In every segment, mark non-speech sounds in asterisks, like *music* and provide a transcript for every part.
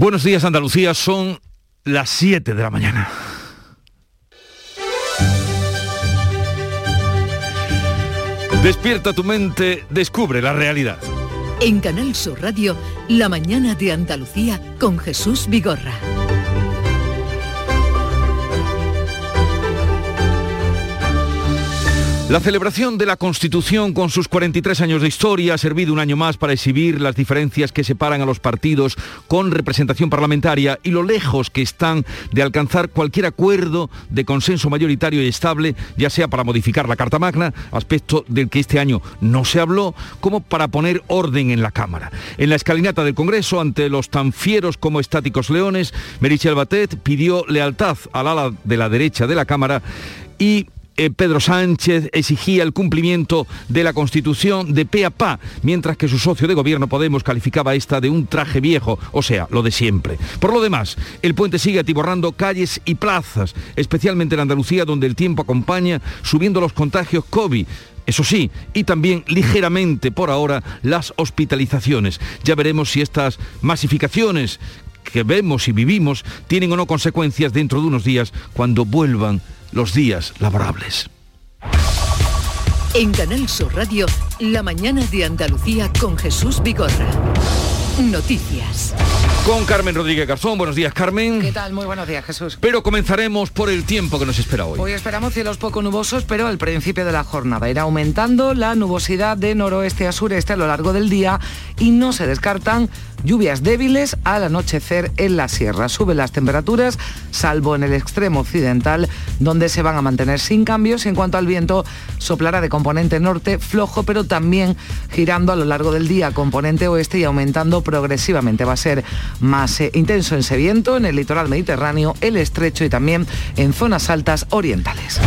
Buenos días Andalucía, son las 7 de la mañana. Despierta tu mente, descubre la realidad. En Canal Sur Radio, La mañana de Andalucía con Jesús Vigorra. La celebración de la Constitución con sus 43 años de historia ha servido un año más para exhibir las diferencias que separan a los partidos con representación parlamentaria y lo lejos que están de alcanzar cualquier acuerdo de consenso mayoritario y estable, ya sea para modificar la Carta Magna, aspecto del que este año no se habló, como para poner orden en la Cámara. En la escalinata del Congreso, ante los tan fieros como estáticos leones, Merichel Batet pidió lealtad al ala de la derecha de la Cámara y eh, Pedro Sánchez exigía el cumplimiento de la Constitución de pe a pa, mientras que su socio de gobierno Podemos calificaba esta de un traje viejo, o sea, lo de siempre. Por lo demás, el puente sigue atiborrando calles y plazas, especialmente en Andalucía, donde el tiempo acompaña subiendo los contagios COVID. Eso sí, y también ligeramente por ahora las hospitalizaciones. Ya veremos si estas masificaciones que vemos y vivimos tienen o no consecuencias dentro de unos días cuando vuelvan los días laborables. En Canal Sur Radio, la mañana de Andalucía con Jesús Vigorra. Noticias. Con Carmen Rodríguez Garzón. Buenos días, Carmen. ¿Qué tal? Muy buenos días, Jesús. Pero comenzaremos por el tiempo que nos espera hoy. Hoy esperamos cielos poco nubosos, pero al principio de la jornada irá aumentando la nubosidad de noroeste a sureste a lo largo del día y no se descartan lluvias débiles al anochecer en la sierra. Suben las temperaturas, salvo en el extremo occidental, donde se van a mantener sin cambios. En cuanto al viento, soplará de componente norte flojo, pero también girando a lo largo del día componente oeste y aumentando progresivamente. Va a ser más eh, intenso ese viento en el litoral mediterráneo, el estrecho y también en zonas altas orientales.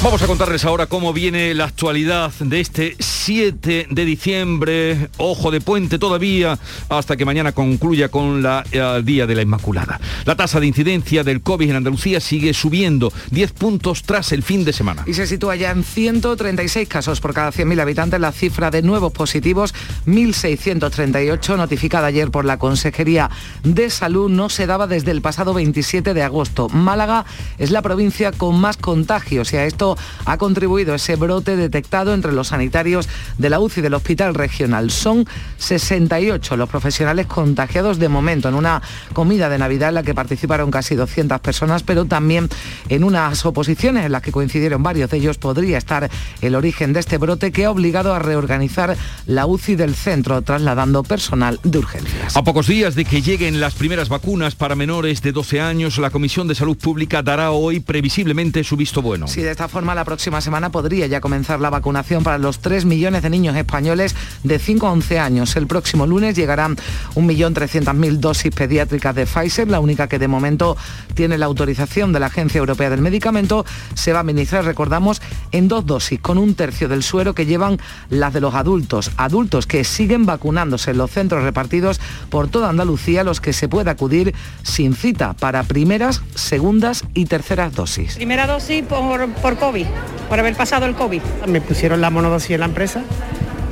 Vamos a contarles ahora cómo viene la actualidad de este 7 de diciembre. Ojo de puente todavía hasta que mañana concluya con el eh, Día de la Inmaculada. La tasa de incidencia del COVID en Andalucía sigue subiendo 10 puntos tras el fin de semana. Y se sitúa ya en 136 casos por cada 100.000 habitantes. La cifra de nuevos positivos, 1.638, notificada ayer por la Consejería de Salud, no se daba desde el pasado 27 de agosto. Málaga es la provincia con más contagios y a esto ha contribuido ese brote detectado entre los sanitarios de la UCI del Hospital Regional. Son 68 los profesionales contagiados de momento en una comida de Navidad en la que participaron casi 200 personas, pero también en unas oposiciones en las que coincidieron varios de ellos podría estar el origen de este brote que ha obligado a reorganizar la UCI del centro, trasladando personal de urgencias. A pocos días de que lleguen las primeras vacunas para menores de 12 años, la Comisión de Salud Pública dará hoy previsiblemente su visto bueno. Si de esta forma la próxima semana podría ya comenzar la vacunación para los 3 millones de niños españoles de 5 a 11 años. El próximo lunes llegarán 1.300.000 dosis pediátricas de Pfizer, la única que de momento tiene la autorización de la Agencia Europea del Medicamento. Se va a administrar, recordamos, en dos dosis, con un tercio del suero que llevan las de los adultos. Adultos que siguen vacunándose en los centros repartidos por toda Andalucía, los que se puede acudir sin cita para primeras, segundas y terceras dosis. Primera dosis por, por COVID, por haber pasado el COVID. Me pusieron la monodosis en la empresa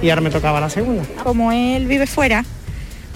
y ahora me tocaba la segunda. Como él vive fuera,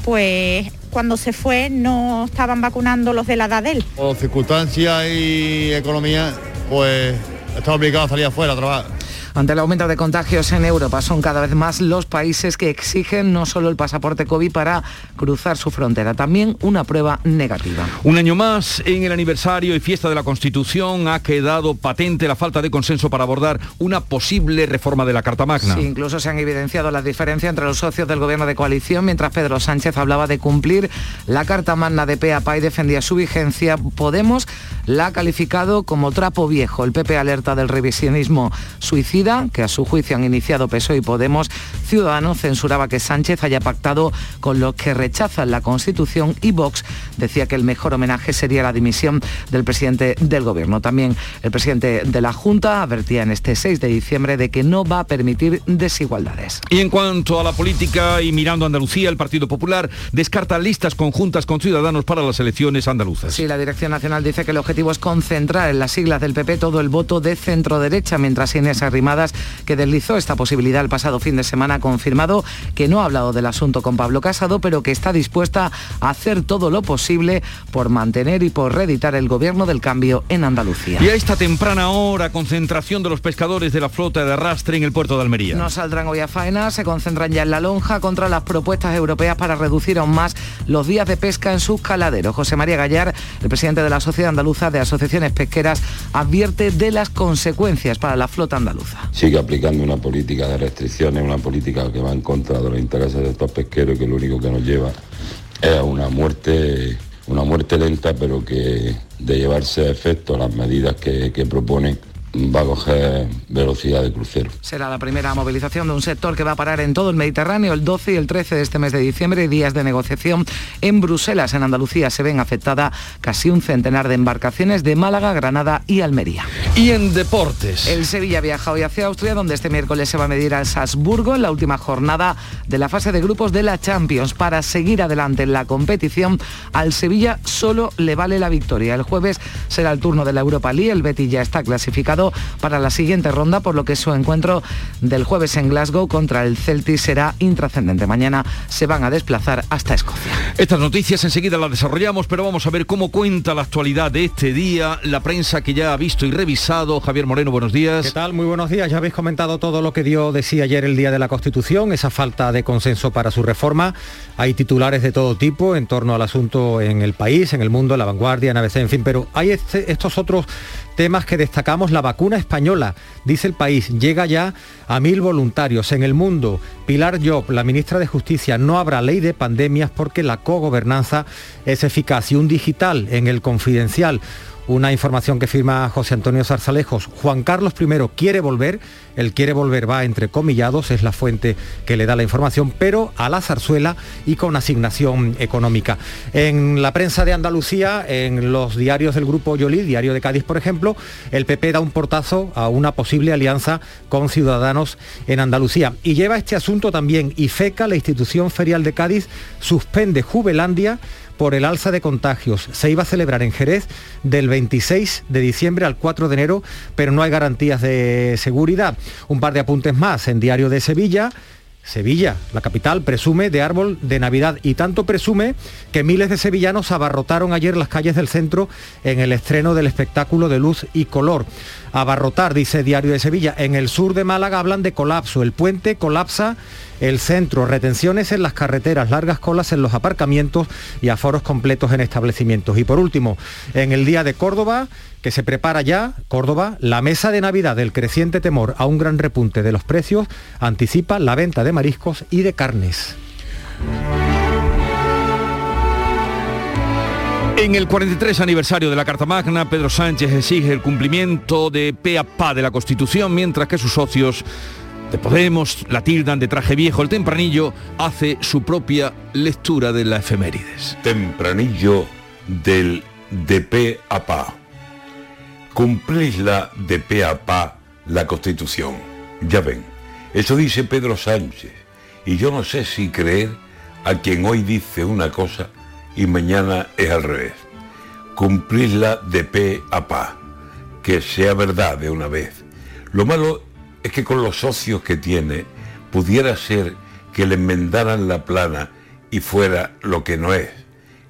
pues cuando se fue no estaban vacunando los de la edad de él. Por circunstancias y economía, pues está obligado a salir afuera a trabajar. Ante el aumento de contagios en Europa, son cada vez más los países que exigen no solo el pasaporte COVID para cruzar su frontera, también una prueba negativa. Un año más, en el aniversario y fiesta de la Constitución, ha quedado patente la falta de consenso para abordar una posible reforma de la Carta Magna. Sí, incluso se han evidenciado las diferencias entre los socios del gobierno de coalición, mientras Pedro Sánchez hablaba de cumplir la Carta Magna de PAPA y defendía su vigencia. Podemos la ha calificado como trapo viejo. El PP alerta del revisionismo suicida que a su juicio han iniciado PSOE y Podemos. Ciudadanos censuraba que Sánchez haya pactado con los que rechazan la Constitución y Vox decía que el mejor homenaje sería la dimisión del presidente del Gobierno. También el presidente de la Junta advertía en este 6 de diciembre de que no va a permitir desigualdades. Y en cuanto a la política y mirando a Andalucía, el Partido Popular descarta listas conjuntas con Ciudadanos para las elecciones andaluzas. Sí, la Dirección Nacional dice que el objetivo es concentrar en las siglas del PP todo el voto de centro-derecha, mientras Inés Arrimadas, que deslizó esta posibilidad el pasado fin de semana, ha confirmado que no ha hablado del asunto con Pablo Casado, pero que está dispuesta a hacer todo lo posible posible por mantener y por reeditar el gobierno del cambio en Andalucía. Y a esta temprana hora, concentración de los pescadores de la flota de arrastre en el puerto de Almería. No saldrán hoy a faena, se concentran ya en la lonja contra las propuestas europeas para reducir aún más los días de pesca en sus caladeros. José María Gallar, el presidente de la Sociedad Andaluza de Asociaciones Pesqueras, advierte de las consecuencias para la flota andaluza. Sigue aplicando una política de restricciones, una política que va en contra de los intereses de estos pesqueros que lo único que nos lleva es a una muerte una muerte lenta, pero que de llevarse a efecto las medidas que, que proponen va a coger velocidad de crucero. Será la primera movilización de un sector que va a parar en todo el Mediterráneo el 12 y el 13 de este mes de diciembre, días de negociación en Bruselas. En Andalucía se ven afectadas casi un centenar de embarcaciones de Málaga, Granada y Almería. Y en deportes. El Sevilla viaja hoy hacia Austria, donde este miércoles se va a medir al Salzburgo en la última jornada de la fase de grupos de la Champions. Para seguir adelante en la competición, al Sevilla solo le vale la victoria. El jueves será el turno de la Europa League, el Betis ya está clasificado para la siguiente ronda, por lo que su encuentro del jueves en Glasgow contra el Celtic será intrascendente. Mañana se van a desplazar hasta Escocia. Estas noticias enseguida las desarrollamos, pero vamos a ver cómo cuenta la actualidad de este día, la prensa que ya ha visto y revisado. Javier Moreno, buenos días. ¿Qué tal? Muy buenos días. Ya habéis comentado todo lo que dio de sí ayer el día de la Constitución, esa falta de consenso para su reforma. Hay titulares de todo tipo en torno al asunto en el país, en el mundo, en la vanguardia, en ABC, en fin, pero hay este, estos otros temas que destacamos, la vacuna española, dice el país, llega ya a mil voluntarios. En el mundo, Pilar Job, la ministra de Justicia, no habrá ley de pandemias porque la cogobernanza es eficaz. Y un digital en el confidencial, una información que firma José Antonio Zarzalejos. Juan Carlos I quiere volver, el quiere volver va entre comillados, es la fuente que le da la información, pero a la zarzuela y con asignación económica. En la prensa de Andalucía, en los diarios del Grupo Yolí, Diario de Cádiz, por ejemplo, el PP da un portazo a una posible alianza con Ciudadanos en Andalucía. Y lleva este asunto también IFECA, la institución ferial de Cádiz, suspende Jubelandia por el alza de contagios. Se iba a celebrar en Jerez del 26 de diciembre al 4 de enero, pero no hay garantías de seguridad. Un par de apuntes más en Diario de Sevilla. Sevilla, la capital, presume de árbol de Navidad y tanto presume que miles de sevillanos abarrotaron ayer las calles del centro en el estreno del espectáculo de luz y color. Abarrotar, dice Diario de Sevilla, en el sur de Málaga hablan de colapso. El puente colapsa el centro, retenciones en las carreteras, largas colas en los aparcamientos y aforos completos en establecimientos. Y por último, en el día de Córdoba, que se prepara ya, Córdoba, la mesa de Navidad del creciente temor a un gran repunte de los precios anticipa la venta de mariscos y de carnes. En el 43 aniversario de la Carta Magna, Pedro Sánchez exige el cumplimiento de pe a de la Constitución, mientras que sus socios de Podemos la tildan de traje viejo. El tempranillo hace su propia lectura de la efemérides. Tempranillo del de pe a pa. Cumplísla de pe a pa la Constitución. Ya ven, eso dice Pedro Sánchez. Y yo no sé si creer a quien hoy dice una cosa y mañana es al revés. Cumplirla de pe a pa. Que sea verdad de una vez. Lo malo es que con los socios que tiene pudiera ser que le enmendaran la plana y fuera lo que no es,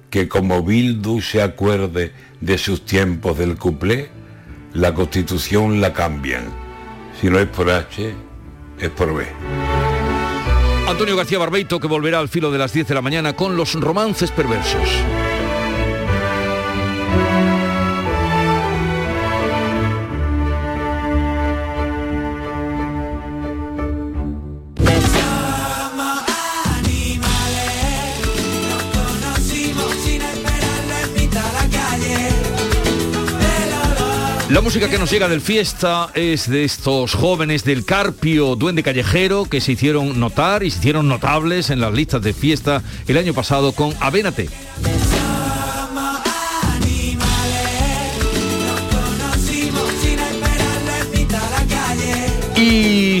que como Bildu se acuerde de sus tiempos del cuplé, la constitución la cambian. Si no es por H, es por B. Antonio García Barbeito que volverá al filo de las 10 de la mañana con los romances perversos. La música que nos llega del fiesta es de estos jóvenes del Carpio Duende Callejero que se hicieron notar y se hicieron notables en las listas de fiesta el año pasado con Avénate.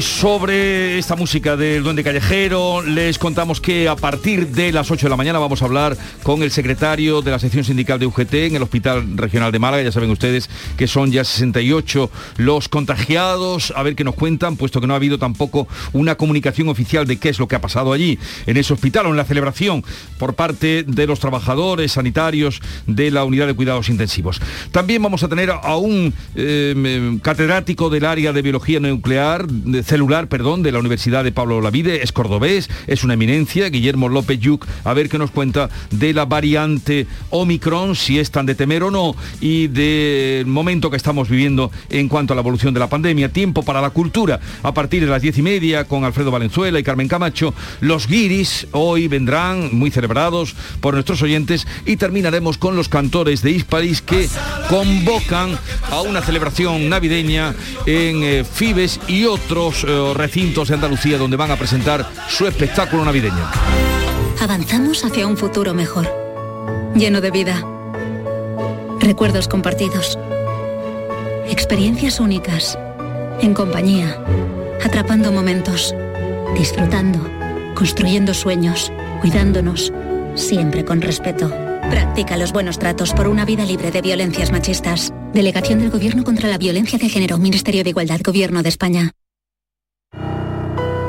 Sobre esta música del Duende Callejero, les contamos que a partir de las 8 de la mañana vamos a hablar con el secretario de la sección sindical de UGT en el Hospital Regional de Málaga. Ya saben ustedes que son ya 68 los contagiados. A ver qué nos cuentan, puesto que no ha habido tampoco una comunicación oficial de qué es lo que ha pasado allí, en ese hospital o en la celebración por parte de los trabajadores sanitarios de la unidad de cuidados intensivos. También vamos a tener a un eh, catedrático del área de biología nuclear, celular, perdón, de la Universidad de Pablo Lavide, es cordobés, es una eminencia, Guillermo López Yuc, a ver qué nos cuenta de la variante Omicron, si es tan de temer o no, y del momento que estamos viviendo en cuanto a la evolución de la pandemia. Tiempo para la cultura, a partir de las diez y media, con Alfredo Valenzuela y Carmen Camacho. Los guiris hoy vendrán muy celebrados por nuestros oyentes y terminaremos con los cantores de Hispalis que convocan a una celebración navideña en eh, Fibes y otros eh, recintos de Andalucía donde van a presentar su espectáculo navideño. Avanzamos hacia un futuro mejor, lleno de vida, recuerdos compartidos, experiencias únicas, en compañía, atrapando momentos, disfrutando, construyendo sueños, cuidándonos, siempre con respeto. Practica los buenos tratos por una vida libre de violencias machistas. Delegación del Gobierno contra la Violencia de Género, Ministerio de Igualdad, Gobierno de España.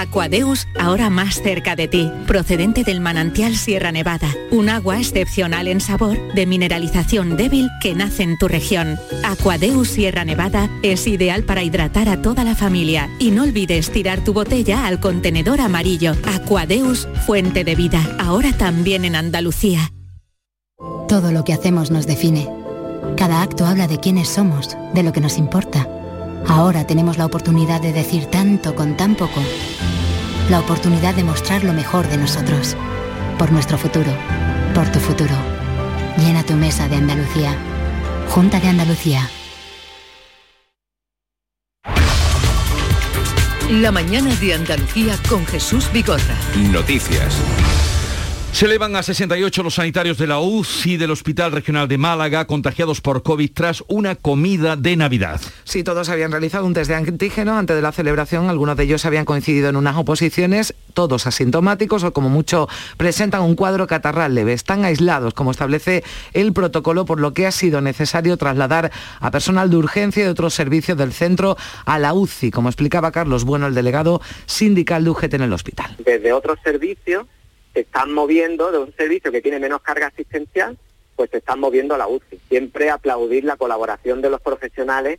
Aquadeus, ahora más cerca de ti, procedente del manantial Sierra Nevada, un agua excepcional en sabor, de mineralización débil que nace en tu región. Aquadeus Sierra Nevada es ideal para hidratar a toda la familia y no olvides tirar tu botella al contenedor amarillo. Aquadeus, fuente de vida, ahora también en Andalucía. Todo lo que hacemos nos define. Cada acto habla de quiénes somos, de lo que nos importa. Ahora tenemos la oportunidad de decir tanto con tan poco. La oportunidad de mostrar lo mejor de nosotros. Por nuestro futuro. Por tu futuro. Llena tu mesa de Andalucía. Junta de Andalucía. La mañana de Andalucía con Jesús Bigorra. Noticias. Se elevan a 68 los sanitarios de la UCI del Hospital Regional de Málaga contagiados por COVID tras una comida de Navidad. Sí, todos habían realizado un test de antígeno antes de la celebración. Algunos de ellos habían coincidido en unas oposiciones, todos asintomáticos o como mucho presentan un cuadro catarral leve. Están aislados, como establece el protocolo, por lo que ha sido necesario trasladar a personal de urgencia y de otros servicios del centro a la UCI, como explicaba Carlos Bueno, el delegado sindical de UGT en el hospital. Desde otros servicios se están moviendo de un servicio que tiene menos carga asistencial, pues se están moviendo a la UCI. Siempre aplaudir la colaboración de los profesionales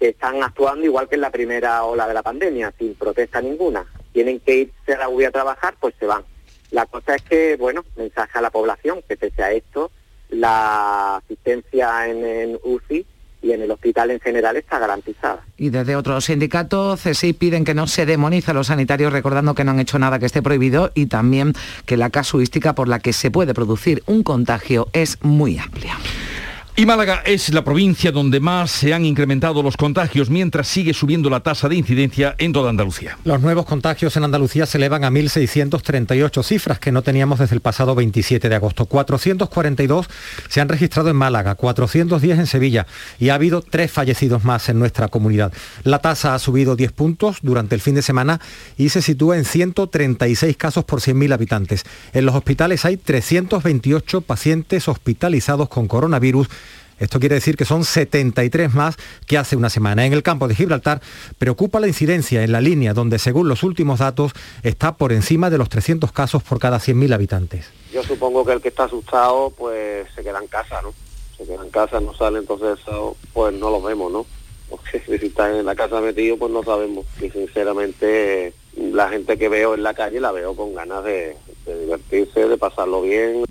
que están actuando igual que en la primera ola de la pandemia, sin protesta ninguna. Tienen que irse a la UCI a trabajar, pues se van. La cosa es que, bueno, mensaje a la población, que pese a esto, la asistencia en, en UCI y en el hospital en general está garantizada. Y desde otro sindicato, CSI piden que no se demonice a los sanitarios recordando que no han hecho nada que esté prohibido y también que la casuística por la que se puede producir un contagio es muy amplia. Y Málaga es la provincia donde más se han incrementado los contagios, mientras sigue subiendo la tasa de incidencia en toda Andalucía. Los nuevos contagios en Andalucía se elevan a 1.638 cifras que no teníamos desde el pasado 27 de agosto. 442 se han registrado en Málaga, 410 en Sevilla y ha habido tres fallecidos más en nuestra comunidad. La tasa ha subido 10 puntos durante el fin de semana y se sitúa en 136 casos por 100.000 habitantes. En los hospitales hay 328 pacientes hospitalizados con coronavirus esto quiere decir que son 73 más que hace una semana. En el campo de Gibraltar preocupa la incidencia en la línea donde, según los últimos datos, está por encima de los 300 casos por cada 100.000 habitantes. Yo supongo que el que está asustado pues se queda en casa, ¿no? Se queda en casa, no sale, entonces pues no lo vemos, ¿no? Porque *laughs* si está en la casa metido pues no sabemos. Y sinceramente la gente que veo en la calle la veo con ganas de divertirse, de pasarlo bien.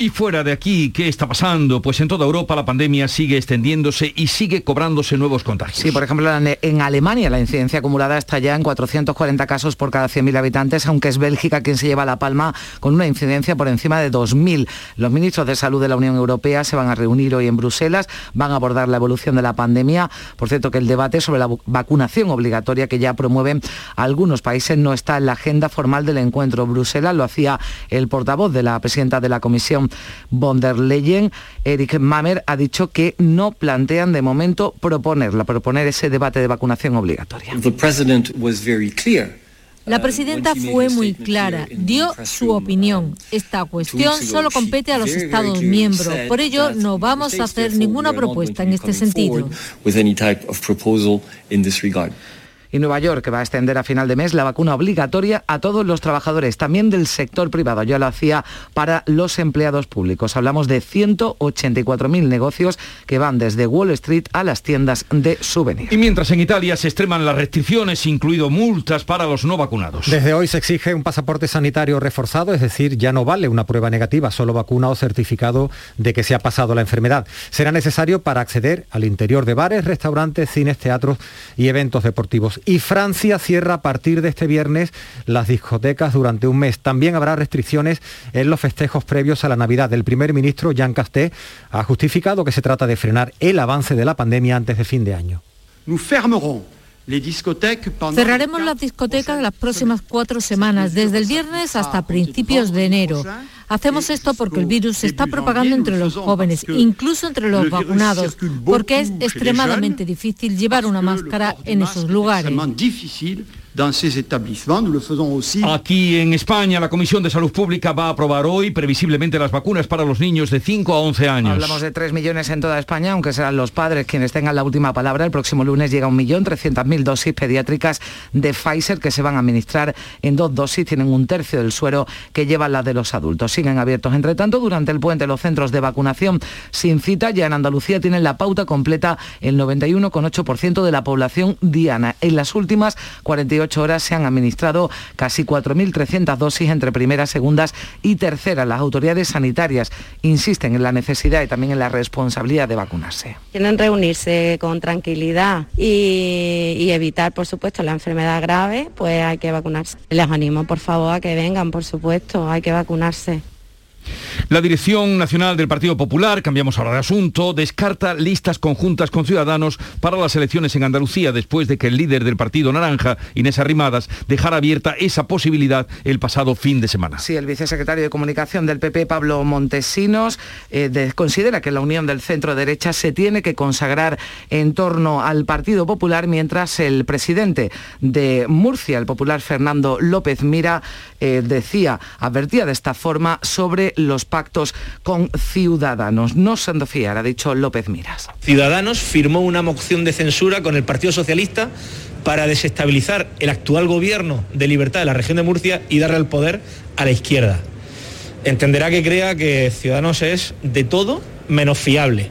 Y fuera de aquí, ¿qué está pasando? Pues en toda Europa la pandemia sigue extendiéndose y sigue cobrándose nuevos contagios. Sí, por ejemplo, en Alemania la incidencia acumulada está ya en 440 casos por cada 100.000 habitantes, aunque es Bélgica quien se lleva la palma con una incidencia por encima de 2.000. Los ministros de salud de la Unión Europea se van a reunir hoy en Bruselas, van a abordar la evolución de la pandemia. Por cierto, que el debate sobre la vacunación obligatoria que ya promueven algunos países no está en la agenda formal del encuentro. Bruselas lo hacía el portavoz de la presidenta de la Comisión von der Leyen, Eric Mamer, ha dicho que no plantean de momento proponerla, proponer ese debate de vacunación obligatoria. La uh, presidenta fue muy clara, dio su opinión. Esta cuestión solo compete a los Estados miembros. Por ello, no vamos a hacer ninguna propuesta en este sentido y Nueva York, que va a extender a final de mes la vacuna obligatoria a todos los trabajadores, también del sector privado. Ya lo hacía para los empleados públicos. Hablamos de 184.000 negocios que van desde Wall Street a las tiendas de souvenirs. Y mientras en Italia se extreman las restricciones, incluido multas para los no vacunados. Desde hoy se exige un pasaporte sanitario reforzado, es decir, ya no vale una prueba negativa, solo vacuna o certificado de que se ha pasado la enfermedad. Será necesario para acceder al interior de bares, restaurantes, cines, teatros y eventos deportivos y Francia cierra a partir de este viernes las discotecas durante un mes. También habrá restricciones en los festejos previos a la Navidad. El primer ministro Jean Castex ha justificado que se trata de frenar el avance de la pandemia antes de fin de año. Cerraremos las discotecas las próximas cuatro semanas, desde el viernes hasta principios de enero. Hacemos esto porque el virus se está propagando entre los jóvenes, incluso entre los vacunados, porque es extremadamente difícil llevar una máscara en esos lugares. Aquí en España, la Comisión de Salud Pública va a aprobar hoy previsiblemente las vacunas para los niños de 5 a 11 años. Hablamos de 3 millones en toda España, aunque serán los padres quienes tengan la última palabra. El próximo lunes llega un millón mil dosis pediátricas de Pfizer que se van a administrar en dos dosis. Tienen un tercio del suero que llevan las de los adultos. Siguen abiertos, entre tanto, durante el puente los centros de vacunación sin cita. Ya en Andalucía tienen la pauta completa el 91,8% de la población diana. En las últimas 48 horas se han administrado casi 4.300 dosis entre primeras, segundas y terceras. Las autoridades sanitarias insisten en la necesidad y también en la responsabilidad de vacunarse. Tienen reunirse con tranquilidad y, y evitar, por supuesto, la enfermedad grave, pues hay que vacunarse. Les animo, por favor, a que vengan, por supuesto, hay que vacunarse. La Dirección Nacional del Partido Popular, cambiamos ahora de asunto, descarta listas conjuntas con Ciudadanos para las elecciones en Andalucía después de que el líder del Partido Naranja, Inés Arrimadas, dejara abierta esa posibilidad el pasado fin de semana. Sí, el vicesecretario de Comunicación del PP, Pablo Montesinos, eh, considera que la unión del centro-derecha se tiene que consagrar en torno al Partido Popular, mientras el presidente de Murcia, el popular Fernando López Mira, eh, decía, advertía de esta forma sobre los pactos con Ciudadanos. No de fiar, ha dicho López Miras. Ciudadanos firmó una moción de censura con el Partido Socialista para desestabilizar el actual gobierno de libertad de la región de Murcia y darle el poder a la izquierda. Entenderá que crea que Ciudadanos es de todo menos fiable.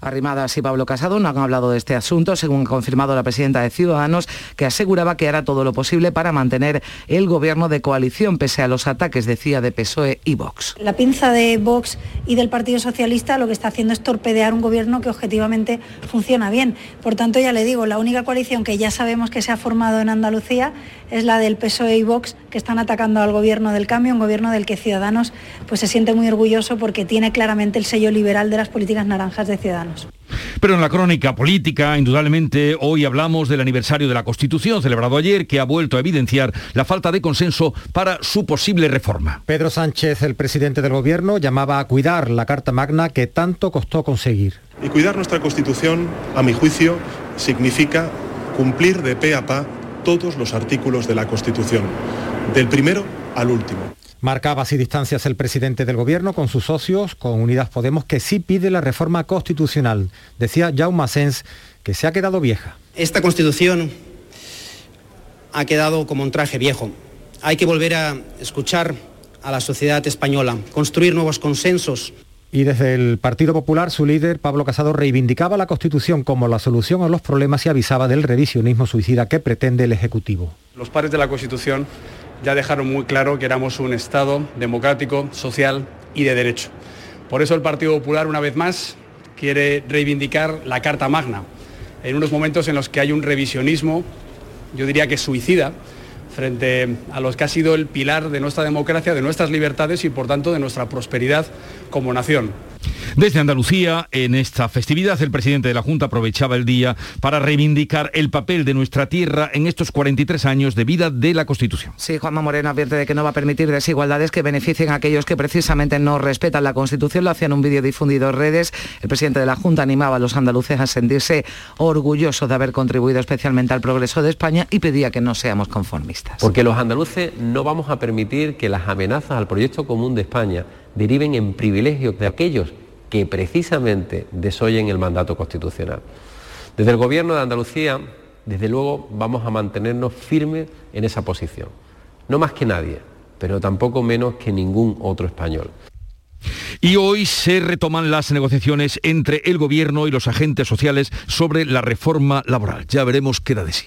Arrimadas y Pablo Casado no han hablado de este asunto, según ha confirmado la presidenta de Ciudadanos, que aseguraba que hará todo lo posible para mantener el gobierno de coalición, pese a los ataques, decía, de PSOE y Vox. La pinza de Vox y del Partido Socialista lo que está haciendo es torpedear un gobierno que objetivamente funciona bien. Por tanto, ya le digo, la única coalición que ya sabemos que se ha formado en Andalucía es la del PSOE y Vox, que están atacando al gobierno del cambio, un gobierno del que Ciudadanos pues, se siente muy orgulloso porque tiene claramente el sello liberal de las políticas naranjas de Ciudadanos. Pero en la crónica política, indudablemente, hoy hablamos del aniversario de la Constitución celebrado ayer, que ha vuelto a evidenciar la falta de consenso para su posible reforma. Pedro Sánchez, el presidente del Gobierno, llamaba a cuidar la Carta Magna que tanto costó conseguir. Y cuidar nuestra Constitución, a mi juicio, significa cumplir de pe a pa todos los artículos de la Constitución, del primero al último. Marcaba así distancias el presidente del gobierno con sus socios, con Unidas Podemos, que sí pide la reforma constitucional. Decía Jaume Sens que se ha quedado vieja. Esta constitución ha quedado como un traje viejo. Hay que volver a escuchar a la sociedad española, construir nuevos consensos. Y desde el Partido Popular, su líder, Pablo Casado, reivindicaba la Constitución como la solución a los problemas y avisaba del revisionismo suicida que pretende el Ejecutivo. Los padres de la Constitución ya dejaron muy claro que éramos un Estado democrático, social y de derecho. Por eso el Partido Popular, una vez más, quiere reivindicar la Carta Magna, en unos momentos en los que hay un revisionismo, yo diría que suicida, frente a los que ha sido el pilar de nuestra democracia, de nuestras libertades y por tanto de nuestra prosperidad como nación. Desde Andalucía, en esta festividad, el presidente de la Junta aprovechaba el día para reivindicar el papel de nuestra tierra en estos 43 años de vida de la Constitución. Sí, Juanma Moreno advierte de que no va a permitir desigualdades que beneficien a aquellos que precisamente no respetan la Constitución. Lo hacía en un vídeo difundido en redes. El presidente de la Junta animaba a los andaluces a sentirse orgullosos de haber contribuido especialmente al progreso de España y pedía que no seamos conformistas. Porque los andaluces no vamos a permitir que las amenazas al proyecto común de España deriven en privilegios de aquellos que precisamente desoyen el mandato constitucional. Desde el Gobierno de Andalucía, desde luego, vamos a mantenernos firmes en esa posición. No más que nadie, pero tampoco menos que ningún otro español. Y hoy se retoman las negociaciones entre el Gobierno y los agentes sociales sobre la reforma laboral. Ya veremos qué da de sí.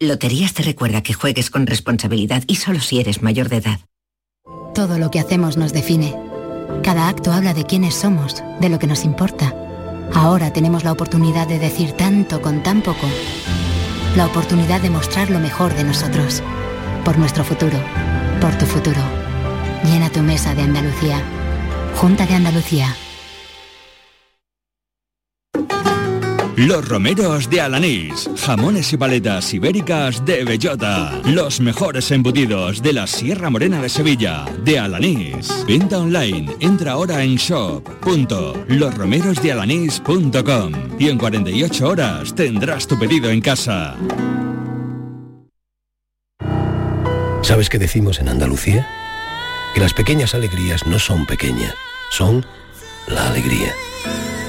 Loterías te recuerda que juegues con responsabilidad y solo si eres mayor de edad. Todo lo que hacemos nos define. Cada acto habla de quiénes somos, de lo que nos importa. Ahora tenemos la oportunidad de decir tanto con tan poco. La oportunidad de mostrar lo mejor de nosotros. Por nuestro futuro. Por tu futuro. Llena tu mesa de Andalucía. Junta de Andalucía. Los romeros de Alanís, jamones y paletas ibéricas de bellota, los mejores embutidos de la Sierra Morena de Sevilla, de Alanís. Venta online, entra ahora en shop.losromerosdealanís.com y en 48 horas tendrás tu pedido en casa. ¿Sabes qué decimos en Andalucía? Que las pequeñas alegrías no son pequeñas, son la alegría.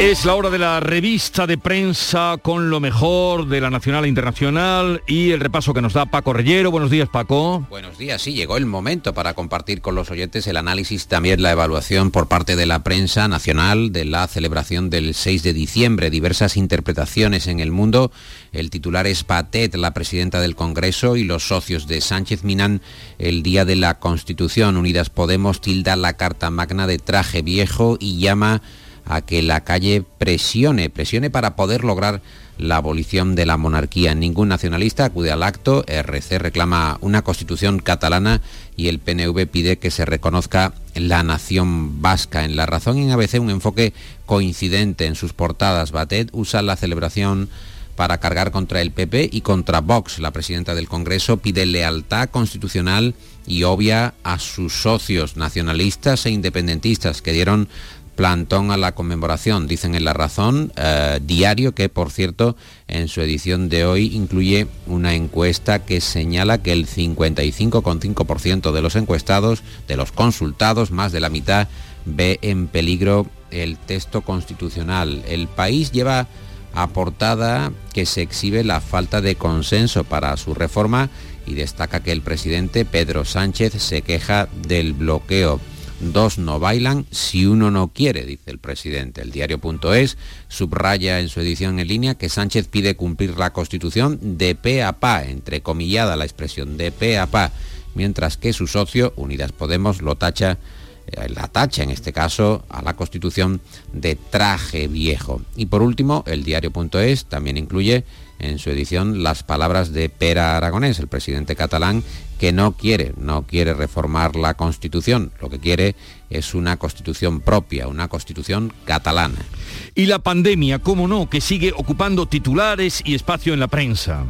Es la hora de la revista de prensa con lo mejor de la nacional e internacional y el repaso que nos da Paco Reyero. Buenos días, Paco. Buenos días, sí, llegó el momento para compartir con los oyentes el análisis, también la evaluación por parte de la prensa nacional de la celebración del 6 de diciembre. Diversas interpretaciones en el mundo. El titular es Patet, la presidenta del Congreso, y los socios de Sánchez Minan el día de la Constitución. Unidas Podemos tilda la Carta Magna de traje viejo y llama a que la calle presione, presione para poder lograr la abolición de la monarquía. Ningún nacionalista acude al acto. RC reclama una constitución catalana y el PNV pide que se reconozca la nación vasca. En la razón en ABC un enfoque coincidente en sus portadas. Batet usa la celebración para cargar contra el PP y contra Vox. La presidenta del Congreso pide lealtad constitucional y obvia a sus socios nacionalistas e independentistas que dieron plantón a la conmemoración, dicen en La Razón, eh, diario que, por cierto, en su edición de hoy incluye una encuesta que señala que el 55,5% de los encuestados, de los consultados, más de la mitad, ve en peligro el texto constitucional. El país lleva a portada que se exhibe la falta de consenso para su reforma y destaca que el presidente Pedro Sánchez se queja del bloqueo dos no bailan si uno no quiere, dice el presidente. El diario.es subraya en su edición en línea que Sánchez pide cumplir la Constitución de pe a pa, entrecomillada la expresión de pe a pa, mientras que su socio, Unidas Podemos, lo tacha eh, la tacha en este caso a la Constitución de traje viejo. Y por último, el diario.es también incluye en su edición las palabras de Pera Aragonés, el presidente catalán, que no quiere, no quiere reformar la Constitución, lo que quiere es una Constitución propia, una Constitución catalana. Y la pandemia, cómo no, que sigue ocupando titulares y espacio en la prensa.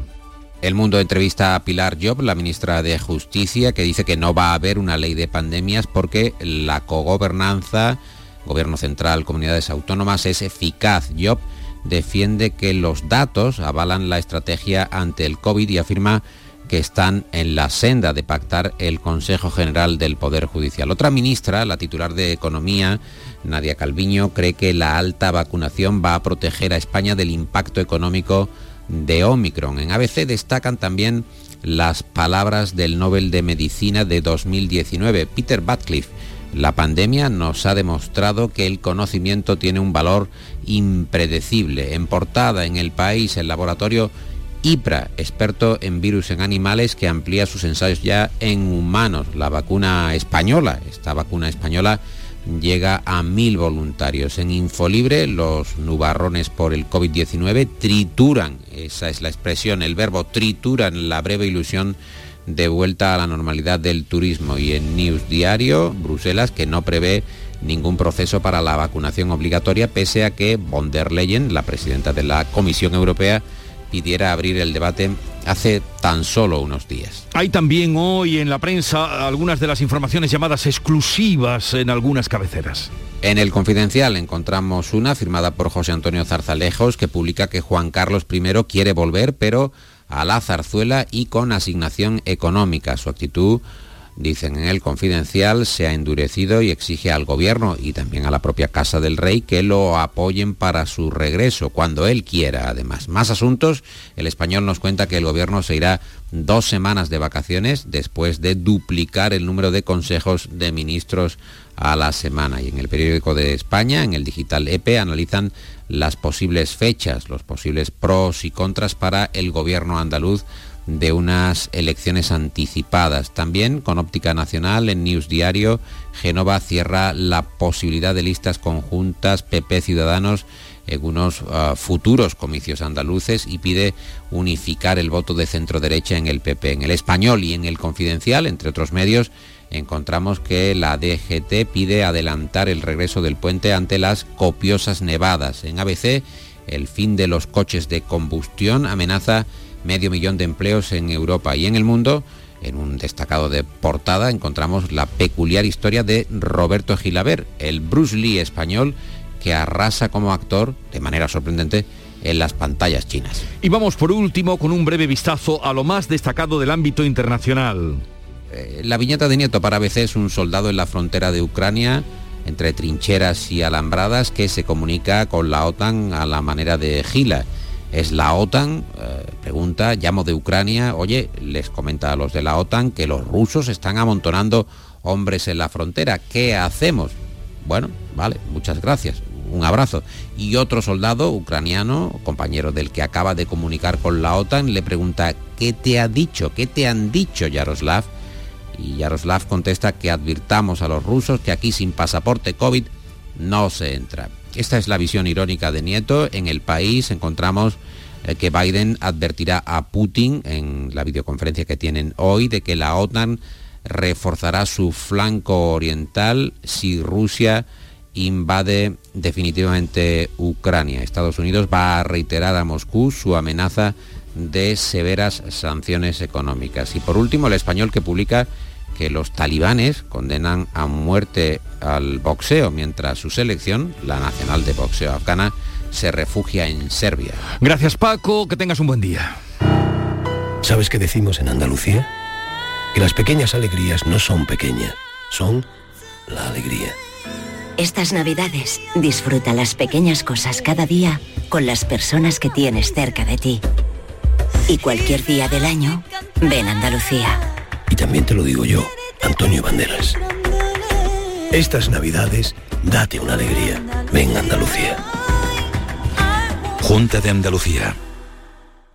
El mundo entrevista a Pilar Job, la ministra de Justicia, que dice que no va a haber una ley de pandemias porque la cogobernanza, gobierno central, comunidades autónomas, es eficaz. Job defiende que los datos avalan la estrategia ante el COVID y afirma que están en la senda de pactar el Consejo General del Poder Judicial. Otra ministra, la titular de Economía, Nadia Calviño, cree que la alta vacunación va a proteger a España del impacto económico de Omicron. En ABC destacan también las palabras del Nobel de Medicina de 2019, Peter Batcliffe. La pandemia nos ha demostrado que el conocimiento tiene un valor impredecible. En portada en el país, el laboratorio IPRA, experto en virus en animales, que amplía sus ensayos ya en humanos. La vacuna española, esta vacuna española llega a mil voluntarios. En Infolibre, los nubarrones por el COVID-19 trituran, esa es la expresión, el verbo trituran la breve ilusión de vuelta a la normalidad del turismo. Y en News Diario, Bruselas, que no prevé ningún proceso para la vacunación obligatoria, pese a que von der Leyen, la presidenta de la Comisión Europea, pidiera abrir el debate hace tan solo unos días. Hay también hoy en la prensa algunas de las informaciones llamadas exclusivas en algunas cabeceras. En el Confidencial encontramos una firmada por José Antonio Zarzalejos que publica que Juan Carlos I quiere volver, pero a la zarzuela y con asignación económica. Su actitud dicen en el confidencial, se ha endurecido y exige al gobierno y también a la propia Casa del Rey que lo apoyen para su regreso, cuando él quiera además. Más asuntos, el español nos cuenta que el gobierno se irá dos semanas de vacaciones después de duplicar el número de consejos de ministros a la semana. Y en el periódico de España, en el digital EPE, analizan las posibles fechas, los posibles pros y contras para el gobierno andaluz de unas elecciones anticipadas. También con óptica nacional en News Diario, Genova cierra la posibilidad de listas conjuntas PP Ciudadanos en unos ah, futuros comicios andaluces y pide unificar el voto de centro derecha en el PP. En el español y en el confidencial, entre otros medios, encontramos que la DGT pide adelantar el regreso del puente ante las copiosas nevadas. En ABC, el fin de los coches de combustión amenaza medio millón de empleos en Europa y en el mundo. En un destacado de portada encontramos la peculiar historia de Roberto Gilaber, el Bruce Lee español que arrasa como actor, de manera sorprendente, en las pantallas chinas. Y vamos por último con un breve vistazo a lo más destacado del ámbito internacional. Eh, la viñeta de Nieto para ABC es un soldado en la frontera de Ucrania, entre trincheras y alambradas, que se comunica con la OTAN a la manera de Gila es la OTAN, eh, pregunta, llamo de Ucrania, oye, les comenta a los de la OTAN que los rusos están amontonando hombres en la frontera, ¿qué hacemos? Bueno, vale, muchas gracias, un abrazo. Y otro soldado ucraniano, compañero del que acaba de comunicar con la OTAN, le pregunta, ¿qué te ha dicho? ¿Qué te han dicho, Yaroslav? Y Yaroslav contesta que advirtamos a los rusos que aquí sin pasaporte COVID no se entra. Esta es la visión irónica de Nieto. En el país encontramos eh, que Biden advertirá a Putin en la videoconferencia que tienen hoy de que la OTAN reforzará su flanco oriental si Rusia invade definitivamente Ucrania. Estados Unidos va a reiterar a Moscú su amenaza de severas sanciones económicas. Y por último, el español que publica que los talibanes condenan a muerte al boxeo, mientras su selección, la Nacional de Boxeo Afgana, se refugia en Serbia. Gracias Paco, que tengas un buen día. ¿Sabes qué decimos en Andalucía? Que las pequeñas alegrías no son pequeñas, son la alegría. Estas navidades disfruta las pequeñas cosas cada día con las personas que tienes cerca de ti. Y cualquier día del año, ven Andalucía. Y también te lo digo yo, Antonio Banderas. Estas navidades, date una alegría. Ven Andalucía. Junta de Andalucía.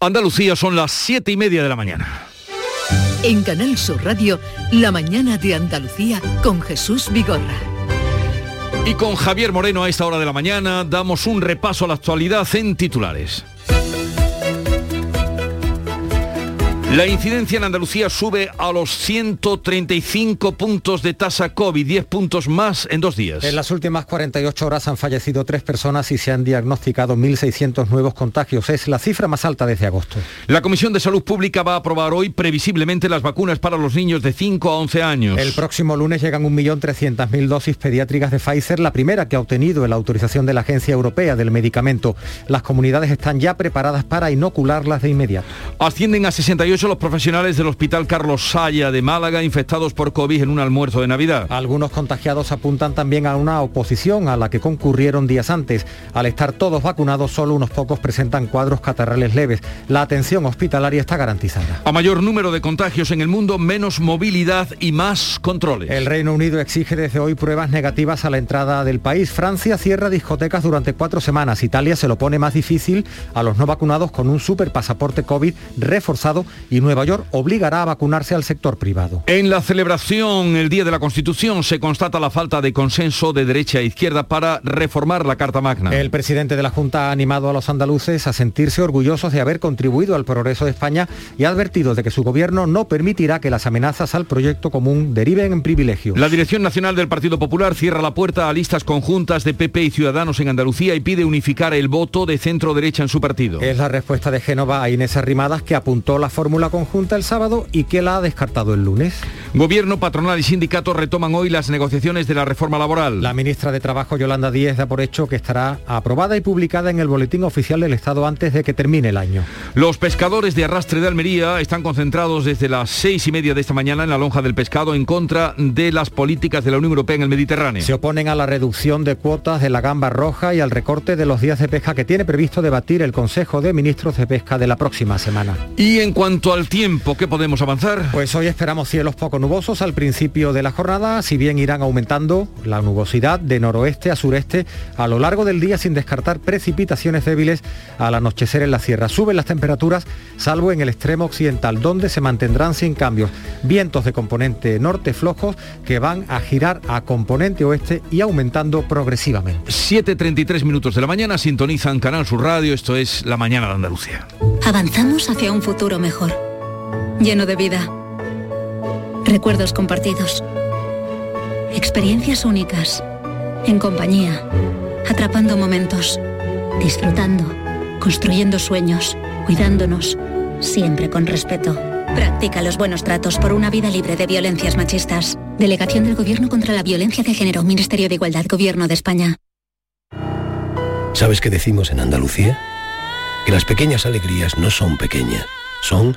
Andalucía son las siete y media de la mañana. En Canal Sur Radio, La mañana de Andalucía con Jesús Vigorra. Y con Javier Moreno a esta hora de la mañana damos un repaso a la actualidad en titulares. La incidencia en Andalucía sube a los 135 puntos de tasa COVID, 10 puntos más en dos días. En las últimas 48 horas han fallecido tres personas y se han diagnosticado 1.600 nuevos contagios. Es la cifra más alta desde agosto. La Comisión de Salud Pública va a aprobar hoy previsiblemente las vacunas para los niños de 5 a 11 años. El próximo lunes llegan 1.300.000 dosis pediátricas de Pfizer, la primera que ha obtenido la autorización de la Agencia Europea del Medicamento. Las comunidades están ya preparadas para inocularlas de inmediato. Ascienden a 68 los profesionales del Hospital Carlos Saya de Málaga infectados por COVID en un almuerzo de Navidad. Algunos contagiados apuntan también a una oposición a la que concurrieron días antes. Al estar todos vacunados, solo unos pocos presentan cuadros catarrales leves. La atención hospitalaria está garantizada. A mayor número de contagios en el mundo, menos movilidad y más controles. El Reino Unido exige desde hoy pruebas negativas a la entrada del país. Francia cierra discotecas durante cuatro semanas. Italia se lo pone más difícil a los no vacunados con un super pasaporte COVID reforzado y Nueva York obligará a vacunarse al sector privado. En la celebración el Día de la Constitución se constata la falta de consenso de derecha e izquierda para reformar la Carta Magna. El presidente de la Junta ha animado a los andaluces a sentirse orgullosos de haber contribuido al progreso de España y ha advertido de que su gobierno no permitirá que las amenazas al proyecto común deriven en privilegios. La Dirección Nacional del Partido Popular cierra la puerta a listas conjuntas de PP y Ciudadanos en Andalucía y pide unificar el voto de centro derecha en su partido. Es la respuesta de Génova a Inés Arrimadas que apuntó la fórmula conjunta el sábado y que la ha descartado el lunes. Gobierno, patronal y sindicatos retoman hoy las negociaciones de la reforma laboral. La ministra de Trabajo, Yolanda Díez, da por hecho que estará aprobada y publicada en el Boletín Oficial del Estado antes de que termine el año. Los pescadores de Arrastre de Almería están concentrados desde las seis y media de esta mañana en la lonja del pescado en contra de las políticas de la Unión Europea en el Mediterráneo. Se oponen a la reducción de cuotas de la gamba roja y al recorte de los días de pesca que tiene previsto debatir el Consejo de Ministros de Pesca de la próxima semana. Y en cuanto al tiempo, ¿qué podemos avanzar? Pues hoy esperamos cielos poco nubosos al principio de la jornada, si bien irán aumentando la nubosidad de noroeste a sureste a lo largo del día sin descartar precipitaciones débiles al anochecer en la sierra. Suben las temperaturas, salvo en el extremo occidental, donde se mantendrán sin cambios. Vientos de componente norte flojos que van a girar a componente oeste y aumentando progresivamente. 7.33 minutos de la mañana sintonizan Canal Sur Radio, esto es La Mañana de Andalucía. Avanzamos hacia un futuro mejor, lleno de vida, recuerdos compartidos, experiencias únicas, en compañía, atrapando momentos, disfrutando, construyendo sueños, cuidándonos, siempre con respeto. Practica los buenos tratos por una vida libre de violencias machistas. Delegación del Gobierno contra la Violencia de Género, Ministerio de Igualdad, Gobierno de España. ¿Sabes qué decimos en Andalucía? Que las pequeñas alegrías no son pequeñas, son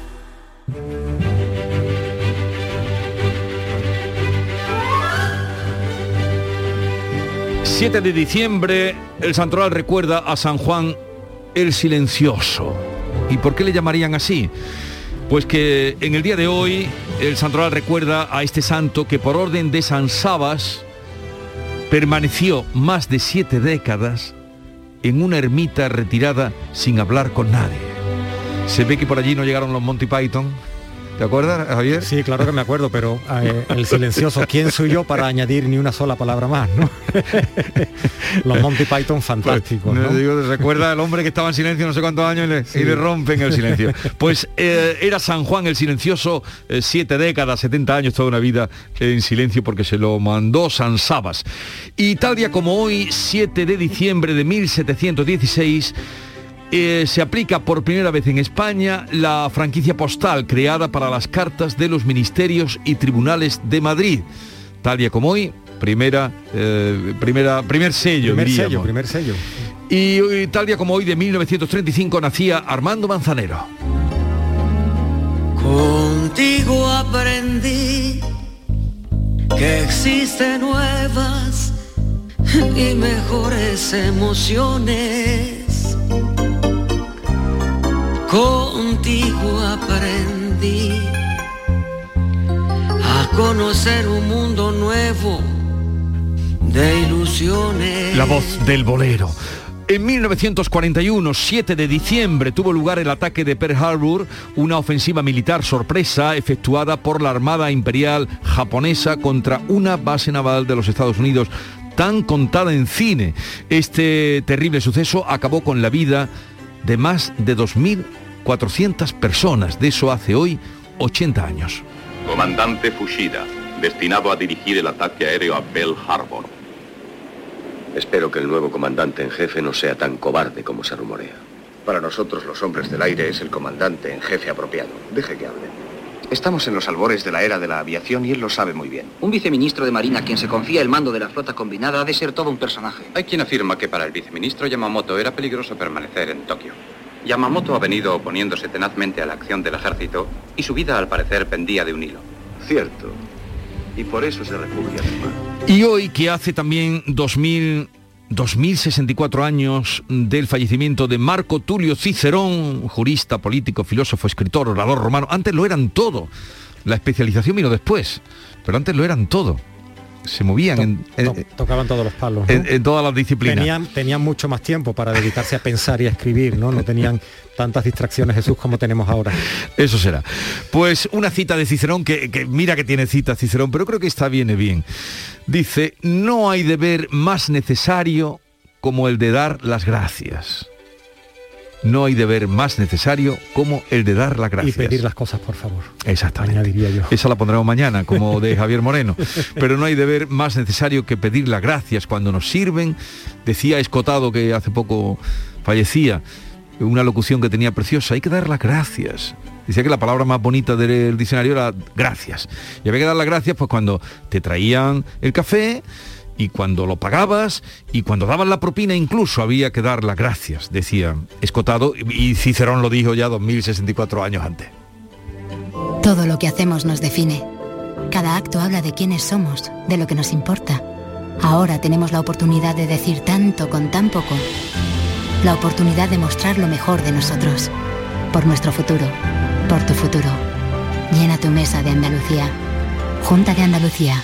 7 de diciembre, el santoral recuerda a San Juan el Silencioso. ¿Y por qué le llamarían así? Pues que en el día de hoy el santoral recuerda a este santo que por orden de San Sabas permaneció más de siete décadas en una ermita retirada sin hablar con nadie. Se ve que por allí no llegaron los Monty Python ¿Te acuerdas, Javier? Sí, claro que me acuerdo, pero eh, el silencioso, ¿quién soy yo para añadir ni una sola palabra más? ¿no? *laughs* Los Monty Python fantásticos. ¿no? Digo, recuerda al hombre que estaba en silencio no sé cuántos años y le, sí. y le rompen el silencio. Pues eh, era San Juan el silencioso, eh, siete décadas, 70 años, toda una vida en silencio porque se lo mandó San Sabas. Y tal día como hoy, 7 de diciembre de 1716, eh, se aplica por primera vez en España la franquicia postal creada para las cartas de los ministerios y tribunales de Madrid. Tal día como hoy, primera, eh, primera, primer sello, primer diríamos. sello, primer sello. Y, y tal día como hoy de 1935 nacía Armando Manzanero. Contigo aprendí que existen nuevas y mejores emociones. Contigo aprendí a conocer un mundo nuevo de ilusiones. La voz del bolero. En 1941, 7 de diciembre, tuvo lugar el ataque de Pearl Harbor, una ofensiva militar sorpresa efectuada por la Armada Imperial japonesa contra una base naval de los Estados Unidos tan contada en cine. Este terrible suceso acabó con la vida de más de 2.400 personas. De eso hace hoy 80 años. Comandante Fushida, destinado a dirigir el ataque aéreo a Pearl Harbor. Espero que el nuevo comandante en jefe no sea tan cobarde como se rumorea. Para nosotros, los hombres del aire, es el comandante en jefe apropiado. Deje que hable. Estamos en los albores de la era de la aviación y él lo sabe muy bien. Un viceministro de Marina a quien se confía el mando de la flota combinada ha de ser todo un personaje. Hay quien afirma que para el viceministro Yamamoto era peligroso permanecer en Tokio. Yamamoto ha venido oponiéndose tenazmente a la acción del ejército y su vida al parecer pendía de un hilo. Cierto. Y por eso se refugia en el mar. Y hoy que hace también 2000 2064 años del fallecimiento de Marco Tulio Cicerón, jurista, político, filósofo, escritor, orador romano. Antes lo eran todo. La especialización vino después, pero antes lo eran todo. Se movían to en, to en, tocaban todos los palos. ¿no? en, en todas las disciplinas. Tenían, tenían, mucho más tiempo para dedicarse a pensar y a escribir, ¿no? No tenían tantas distracciones, Jesús, como tenemos ahora. Eso será. Pues una cita de Cicerón, que, que mira que tiene cita Cicerón, pero creo que esta viene bien. Dice, no hay deber más necesario como el de dar las gracias. No hay deber más necesario como el de dar las gracias. Y pedir las cosas, por favor. Exactamente. Añadiría yo. Esa la pondremos mañana, como de *laughs* Javier Moreno. Pero no hay deber más necesario que pedir las gracias cuando nos sirven. Decía Escotado, que hace poco fallecía, una locución que tenía preciosa, hay que dar las gracias. Decía que la palabra más bonita del diccionario era gracias. Y había que dar las gracias pues cuando te traían el café, y cuando lo pagabas y cuando daban la propina incluso había que dar las gracias, decía Escotado, y Cicerón lo dijo ya 2064 años antes. Todo lo que hacemos nos define. Cada acto habla de quiénes somos, de lo que nos importa. Ahora tenemos la oportunidad de decir tanto con tan poco. La oportunidad de mostrar lo mejor de nosotros. Por nuestro futuro. Por tu futuro. Llena tu mesa de Andalucía. Junta de Andalucía.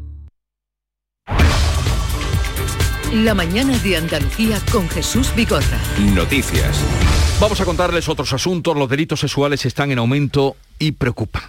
La mañana de Andalucía con Jesús Vigorra. Noticias. Vamos a contarles otros asuntos. Los delitos sexuales están en aumento y preocupan.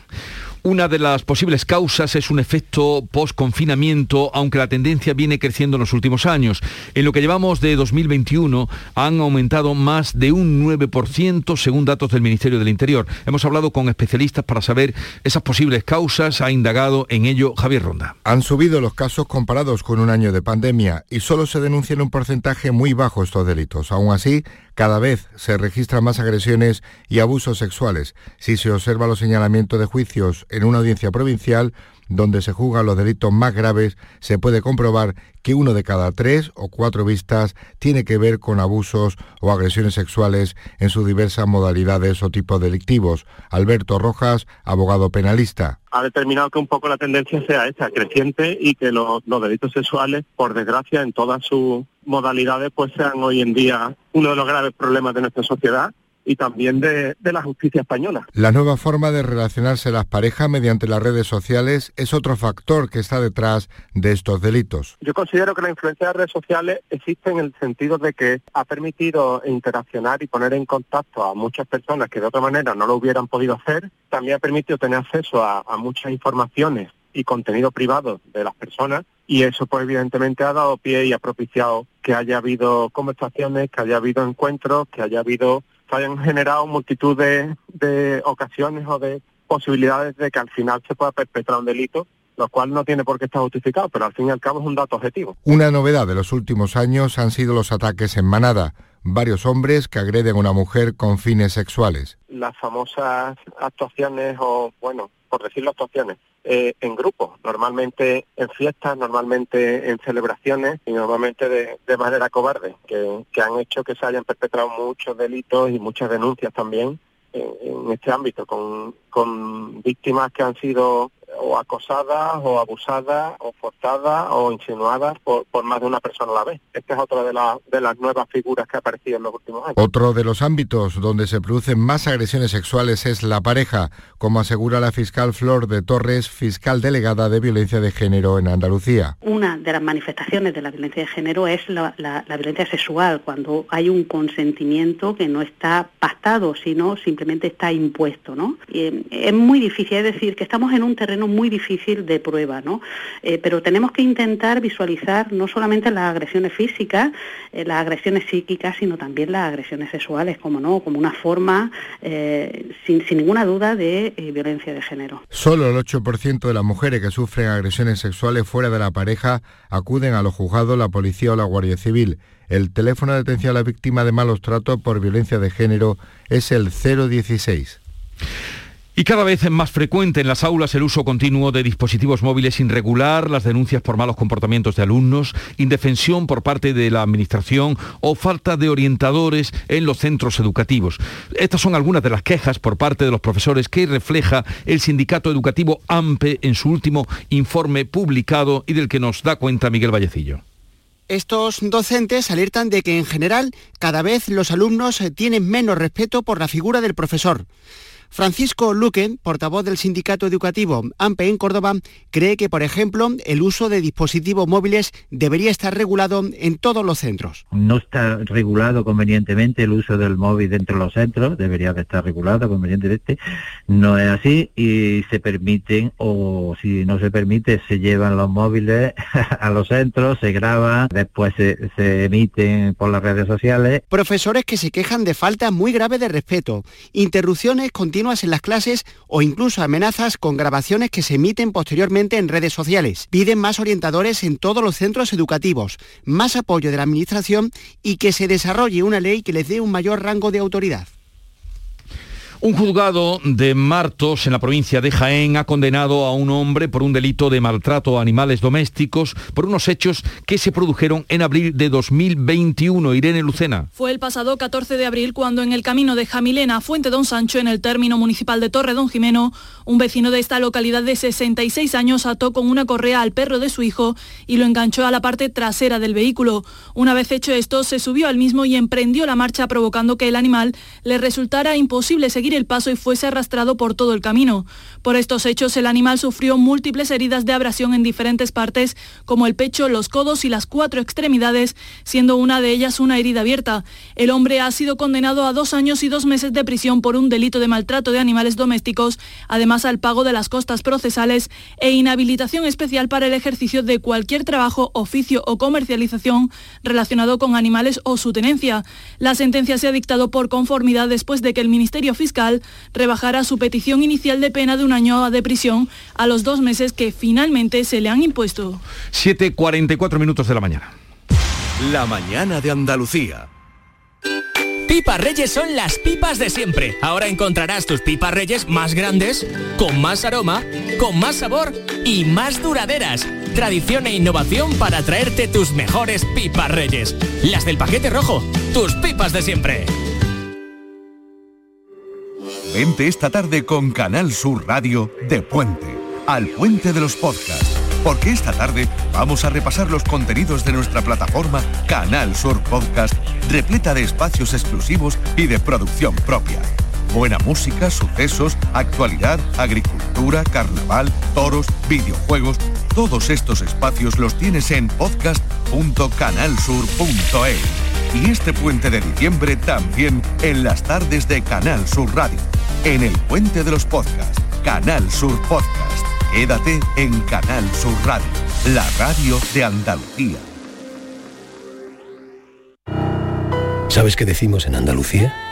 Una de las posibles causas es un efecto post-confinamiento, aunque la tendencia viene creciendo en los últimos años. En lo que llevamos de 2021 han aumentado más de un 9% según datos del Ministerio del Interior. Hemos hablado con especialistas para saber esas posibles causas. Ha indagado en ello Javier Ronda. Han subido los casos comparados con un año de pandemia y solo se denuncian un porcentaje muy bajo estos delitos. Aún así, cada vez se registran más agresiones y abusos sexuales. Si se observa los señalamientos de juicios en una audiencia provincial, donde se juzgan los delitos más graves, se puede comprobar que uno de cada tres o cuatro vistas tiene que ver con abusos o agresiones sexuales en sus diversas modalidades o tipos delictivos. Alberto Rojas, abogado penalista. Ha determinado que un poco la tendencia sea esta, creciente, y que los, los delitos sexuales, por desgracia, en todas sus modalidades, pues sean hoy en día uno de los graves problemas de nuestra sociedad y también de, de, la justicia española. La nueva forma de relacionarse las parejas mediante las redes sociales es otro factor que está detrás de estos delitos. Yo considero que la influencia de las redes sociales existe en el sentido de que ha permitido interaccionar y poner en contacto a muchas personas que de otra manera no lo hubieran podido hacer. También ha permitido tener acceso a, a muchas informaciones y contenido privado de las personas y eso pues evidentemente ha dado pie y ha propiciado que haya habido conversaciones, que haya habido encuentros, que haya habido se hayan generado multitud de, de ocasiones o de posibilidades de que al final se pueda perpetrar un delito lo cual no tiene por qué estar justificado, pero al fin y al cabo es un dato objetivo. Una novedad de los últimos años han sido los ataques en manada, varios hombres que agreden a una mujer con fines sexuales. Las famosas actuaciones o, bueno, por decirlo actuaciones, eh, en grupo, normalmente en fiestas, normalmente en celebraciones y normalmente de, de manera cobarde, que, que, han hecho que se hayan perpetrado muchos delitos y muchas denuncias también en, en este ámbito, con, con víctimas que han sido o acosadas o abusadas o forzadas o insinuadas por, por, más de una persona a la vez. Esta es otra de, la, de las nuevas figuras que ha aparecido en los últimos años. Otro de los ámbitos donde se producen más agresiones sexuales es la pareja, como asegura la fiscal Flor de Torres, fiscal delegada de violencia de género en Andalucía. Una de las manifestaciones de la violencia de género es la, la, la violencia sexual, cuando hay un consentimiento que no está pactado, sino simplemente está impuesto. ¿no? Y es muy difícil, es decir, que estamos en un terreno muy difícil de prueba, ¿no? Eh, pero tenemos que intentar visualizar no solamente las agresiones físicas, eh, las agresiones psíquicas, sino también las agresiones sexuales, como no, como una forma, eh, sin, sin, ninguna duda, de violencia de género. Solo el 8% de las mujeres que sufren agresiones sexuales fuera de la pareja acuden a los juzgados, la policía o la Guardia Civil. El teléfono de atención a la víctima de malos tratos por violencia de género es el 016. Y cada vez es más frecuente en las aulas el uso continuo de dispositivos móviles sin regular, las denuncias por malos comportamientos de alumnos, indefensión por parte de la Administración o falta de orientadores en los centros educativos. Estas son algunas de las quejas por parte de los profesores que refleja el sindicato educativo AMPE en su último informe publicado y del que nos da cuenta Miguel Vallecillo. Estos docentes alertan de que en general cada vez los alumnos tienen menos respeto por la figura del profesor. Francisco Luque, portavoz del sindicato educativo AMPE en Córdoba, cree que, por ejemplo, el uso de dispositivos móviles debería estar regulado en todos los centros. No está regulado convenientemente el uso del móvil dentro de los centros, debería de estar regulado convenientemente. No es así y se permiten, o si no se permite, se llevan los móviles *laughs* a los centros, se graban, después se, se emiten por las redes sociales. Profesores que se quejan de falta muy grave de respeto, interrupciones continuas en las clases o incluso amenazas con grabaciones que se emiten posteriormente en redes sociales. Piden más orientadores en todos los centros educativos, más apoyo de la Administración y que se desarrolle una ley que les dé un mayor rango de autoridad. Un juzgado de Martos, en la provincia de Jaén, ha condenado a un hombre por un delito de maltrato a animales domésticos por unos hechos que se produjeron en abril de 2021. Irene Lucena. Fue el pasado 14 de abril cuando en el camino de Jamilena a Fuente Don Sancho, en el término municipal de Torre Don Jimeno, un vecino de esta localidad de 66 años ató con una correa al perro de su hijo y lo enganchó a la parte trasera del vehículo. Una vez hecho esto, se subió al mismo y emprendió la marcha provocando que el animal le resultara imposible seguir el paso y fuese arrastrado por todo el camino. Por estos hechos, el animal sufrió múltiples heridas de abrasión en diferentes partes, como el pecho, los codos y las cuatro extremidades, siendo una de ellas una herida abierta. El hombre ha sido condenado a dos años y dos meses de prisión por un delito de maltrato de animales domésticos, además al pago de las costas procesales e inhabilitación especial para el ejercicio de cualquier trabajo, oficio o comercialización relacionado con animales o su tenencia. La sentencia se ha dictado por conformidad después de que el Ministerio Fiscal rebajara su petición inicial de pena de un año de prisión a los dos meses que finalmente se le han impuesto. 7.44 minutos de la mañana. La mañana de Andalucía. Pipas Reyes son las pipas de siempre. Ahora encontrarás tus pipas Reyes más grandes, con más aroma, con más sabor y más duraderas. Tradición e innovación para traerte tus mejores pipas Reyes. Las del paquete rojo, tus pipas de siempre. Vente esta tarde con Canal Sur Radio de Puente, al Puente de los Podcasts. Porque esta tarde vamos a repasar los contenidos de nuestra plataforma Canal Sur Podcast, repleta de espacios exclusivos y de producción propia. Buena música, sucesos, actualidad, agricultura, carnaval, toros, videojuegos. Todos estos espacios los tienes en podcast.canalsur.es. Y este puente de diciembre también en las tardes de Canal Sur Radio. En el puente de los podcasts, Canal Sur Podcast. Quédate en Canal Sur Radio, la radio de Andalucía. ¿Sabes qué decimos en Andalucía?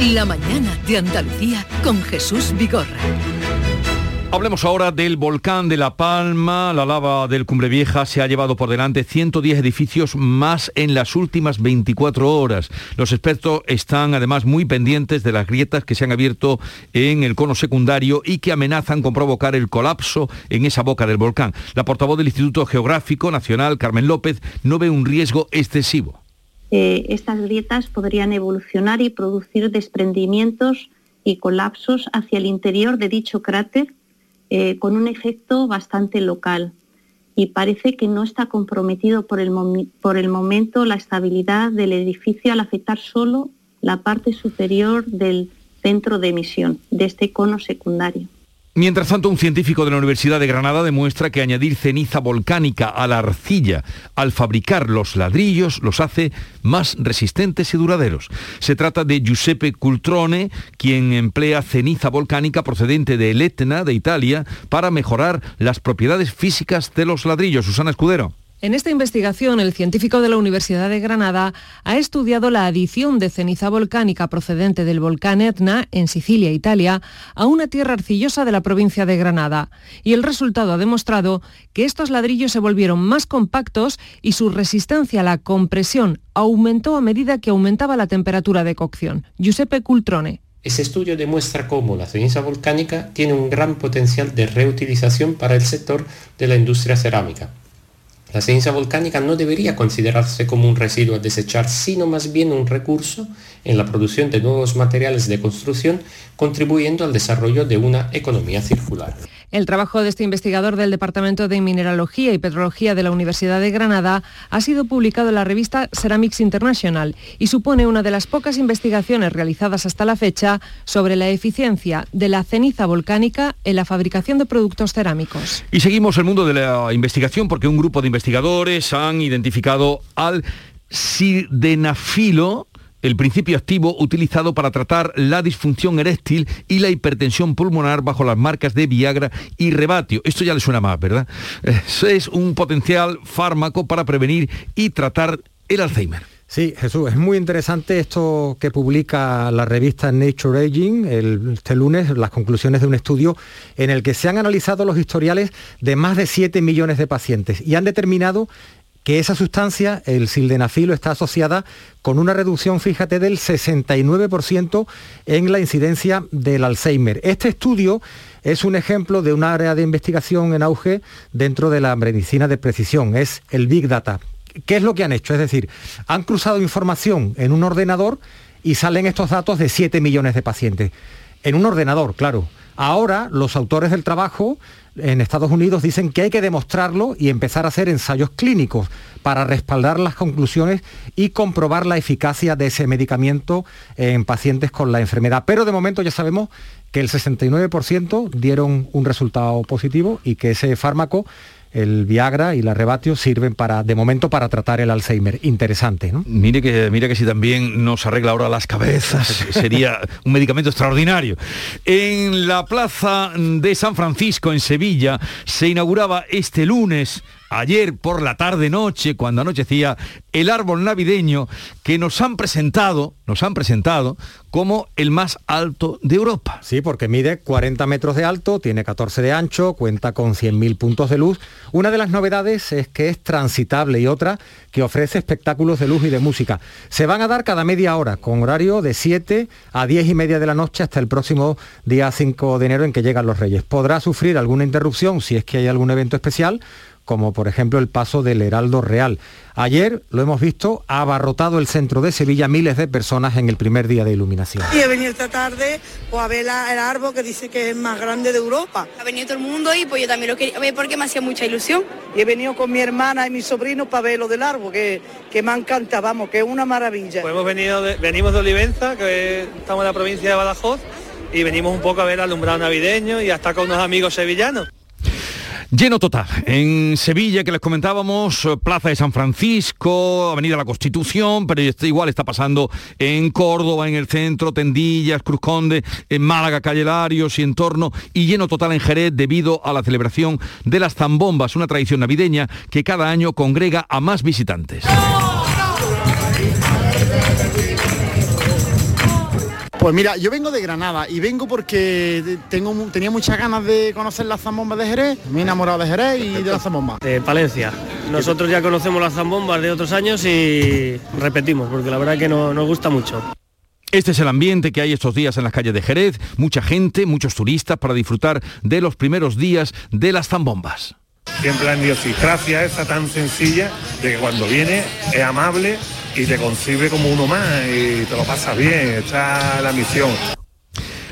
La mañana de Andalucía con Jesús Vigorra. Hablemos ahora del volcán de La Palma. La lava del Cumbre Vieja se ha llevado por delante 110 edificios más en las últimas 24 horas. Los expertos están además muy pendientes de las grietas que se han abierto en el cono secundario y que amenazan con provocar el colapso en esa boca del volcán. La portavoz del Instituto Geográfico Nacional, Carmen López, no ve un riesgo excesivo. Estas grietas podrían evolucionar y producir desprendimientos y colapsos hacia el interior de dicho cráter eh, con un efecto bastante local y parece que no está comprometido por el momento la estabilidad del edificio al afectar solo la parte superior del centro de emisión de este cono secundario. Mientras tanto, un científico de la Universidad de Granada demuestra que añadir ceniza volcánica a la arcilla al fabricar los ladrillos los hace más resistentes y duraderos. Se trata de Giuseppe Cultrone, quien emplea ceniza volcánica procedente de Etna, de Italia, para mejorar las propiedades físicas de los ladrillos. Susana Escudero. En esta investigación, el científico de la Universidad de Granada ha estudiado la adición de ceniza volcánica procedente del volcán Etna, en Sicilia, Italia, a una tierra arcillosa de la provincia de Granada. Y el resultado ha demostrado que estos ladrillos se volvieron más compactos y su resistencia a la compresión aumentó a medida que aumentaba la temperatura de cocción. Giuseppe Cultrone. Este estudio demuestra cómo la ceniza volcánica tiene un gran potencial de reutilización para el sector de la industria cerámica. La ceniza volcánica no debería considerarse como un residuo a desechar, sino más bien un recurso en la producción de nuevos materiales de construcción, contribuyendo al desarrollo de una economía circular. El trabajo de este investigador del Departamento de Mineralogía y Petrología de la Universidad de Granada ha sido publicado en la revista Ceramics International y supone una de las pocas investigaciones realizadas hasta la fecha sobre la eficiencia de la ceniza volcánica en la fabricación de productos cerámicos. Y seguimos el mundo de la investigación porque un grupo de investigadores han identificado al sildenafilo el principio activo utilizado para tratar la disfunción eréctil y la hipertensión pulmonar bajo las marcas de Viagra y Rebatio. Esto ya le suena más, ¿verdad? Es un potencial fármaco para prevenir y tratar el Alzheimer. Sí, Jesús, es muy interesante esto que publica la revista Nature Aging este lunes, las conclusiones de un estudio en el que se han analizado los historiales de más de 7 millones de pacientes y han determinado que esa sustancia, el sildenafilo, está asociada con una reducción, fíjate, del 69% en la incidencia del Alzheimer. Este estudio es un ejemplo de un área de investigación en auge dentro de la medicina de precisión, es el Big Data. ¿Qué es lo que han hecho? Es decir, han cruzado información en un ordenador y salen estos datos de 7 millones de pacientes. En un ordenador, claro. Ahora los autores del trabajo en Estados Unidos dicen que hay que demostrarlo y empezar a hacer ensayos clínicos para respaldar las conclusiones y comprobar la eficacia de ese medicamento en pacientes con la enfermedad. Pero de momento ya sabemos que el 69% dieron un resultado positivo y que ese fármaco el Viagra y la Rebatio sirven para, de momento, para tratar el Alzheimer. Interesante, ¿no? Mire que, mire que si también nos arregla ahora las cabezas, sería un medicamento extraordinario. En la plaza de San Francisco, en Sevilla, se inauguraba este lunes ayer por la tarde noche, cuando anochecía, el árbol navideño que nos han presentado, nos han presentado como el más alto de Europa. Sí, porque mide 40 metros de alto, tiene 14 de ancho, cuenta con 100.000 puntos de luz. Una de las novedades es que es transitable y otra que ofrece espectáculos de luz y de música. Se van a dar cada media hora, con horario de 7 a 10 y media de la noche hasta el próximo día 5 de enero en que llegan los Reyes. Podrá sufrir alguna interrupción si es que hay algún evento especial como por ejemplo el paso del Heraldo Real. Ayer, lo hemos visto, ha abarrotado el centro de Sevilla miles de personas en el primer día de iluminación. Y he venido esta tarde pues, a ver el árbol que dice que es más grande de Europa. Ha venido todo el mundo y pues yo también lo quería ver porque me hacía mucha ilusión. Y he venido con mi hermana y mi sobrino para ver lo del árbol, que, que me encanta, vamos, que es una maravilla. Pues hemos venido venimos de Olivenza, que estamos en la provincia de Badajoz, y venimos un poco a ver el alumbrado navideño y hasta con unos amigos sevillanos. Lleno total. En Sevilla, que les comentábamos, eh, Plaza de San Francisco, Avenida La Constitución, pero igual está pasando en Córdoba, en el centro, Tendillas, Cruz Conde, en Málaga, Calle Larios y en torno, y lleno total en Jerez debido a la celebración de las zambombas, una tradición navideña que cada año congrega a más visitantes. Pues mira, yo vengo de Granada y vengo porque tengo, tenía muchas ganas de conocer las zambombas de Jerez, me he enamorado de Jerez y de las zambombas. De Palencia. Nosotros ya conocemos las zambombas de otros años y repetimos, porque la verdad que no, nos gusta mucho. Este es el ambiente que hay estos días en las calles de Jerez, mucha gente, muchos turistas para disfrutar de los primeros días de las zambombas. Siempre la idiosincrasia esa tan sencilla de que cuando viene es amable y te concibe como uno más y te lo pasas bien, esta es la misión.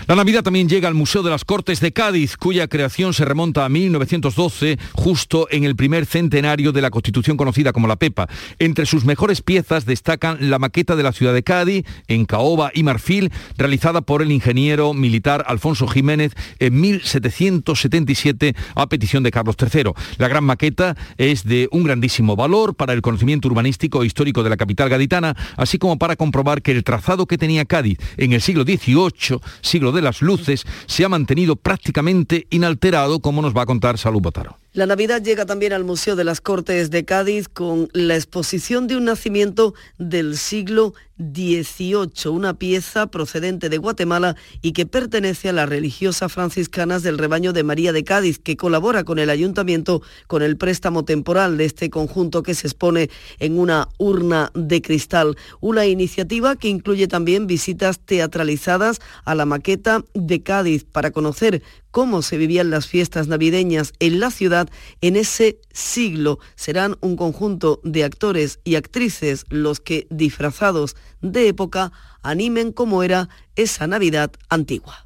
La Navidad también llega al Museo de las Cortes de Cádiz, cuya creación se remonta a 1912, justo en el primer centenario de la Constitución conocida como la Pepa. Entre sus mejores piezas destacan la maqueta de la ciudad de Cádiz, en caoba y marfil, realizada por el ingeniero militar Alfonso Jiménez en 1777 a petición de Carlos III. La gran maqueta es de un grandísimo valor para el conocimiento urbanístico e histórico de la capital gaditana, así como para comprobar que el trazado que tenía Cádiz en el siglo XVIII, siglo de las luces se ha mantenido prácticamente inalterado, como nos va a contar Salud Botaro. La Navidad llega también al Museo de las Cortes de Cádiz con la exposición de un nacimiento del siglo XVIII, una pieza procedente de Guatemala y que pertenece a las religiosas franciscanas del rebaño de María de Cádiz, que colabora con el ayuntamiento con el préstamo temporal de este conjunto que se expone en una urna de cristal. Una iniciativa que incluye también visitas teatralizadas a la maqueta de Cádiz para conocer cómo se vivían las fiestas navideñas en la ciudad en ese siglo. Serán un conjunto de actores y actrices los que, disfrazados de época, animen cómo era esa Navidad antigua.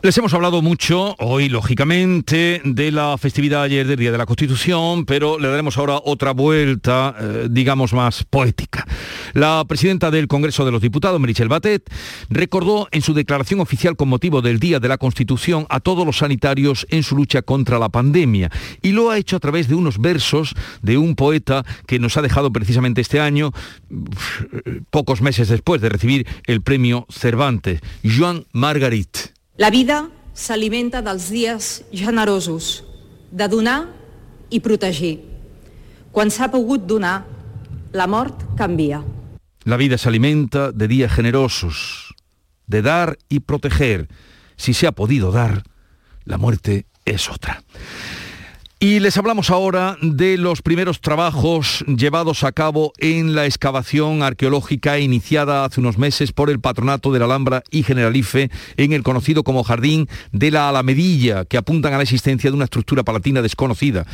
Les hemos hablado mucho hoy, lógicamente, de la festividad ayer del Día de la Constitución, pero le daremos ahora otra vuelta, eh, digamos, más poética. La presidenta del Congreso de los Diputados, Merichel Batet, recordó en su declaración oficial con motivo del Día de la Constitución a todos los sanitarios en su lucha contra la pandemia y lo ha hecho a través de unos versos de un poeta que nos ha dejado precisamente este año, pocos meses después de recibir el premio Cervantes, Joan Margarit. La vida s'alimenta dels dies generosos, de donar i protegir. Quan s'ha pogut donar, la mort canvia. La vida se alimenta de días generosos, de dar y proteger. Si se ha podido dar, la muerte es otra. Y les hablamos ahora de los primeros trabajos llevados a cabo en la excavación arqueológica iniciada hace unos meses por el Patronato de la Alhambra y Generalife en el conocido como Jardín de la Alamedilla, que apuntan a la existencia de una estructura palatina desconocida.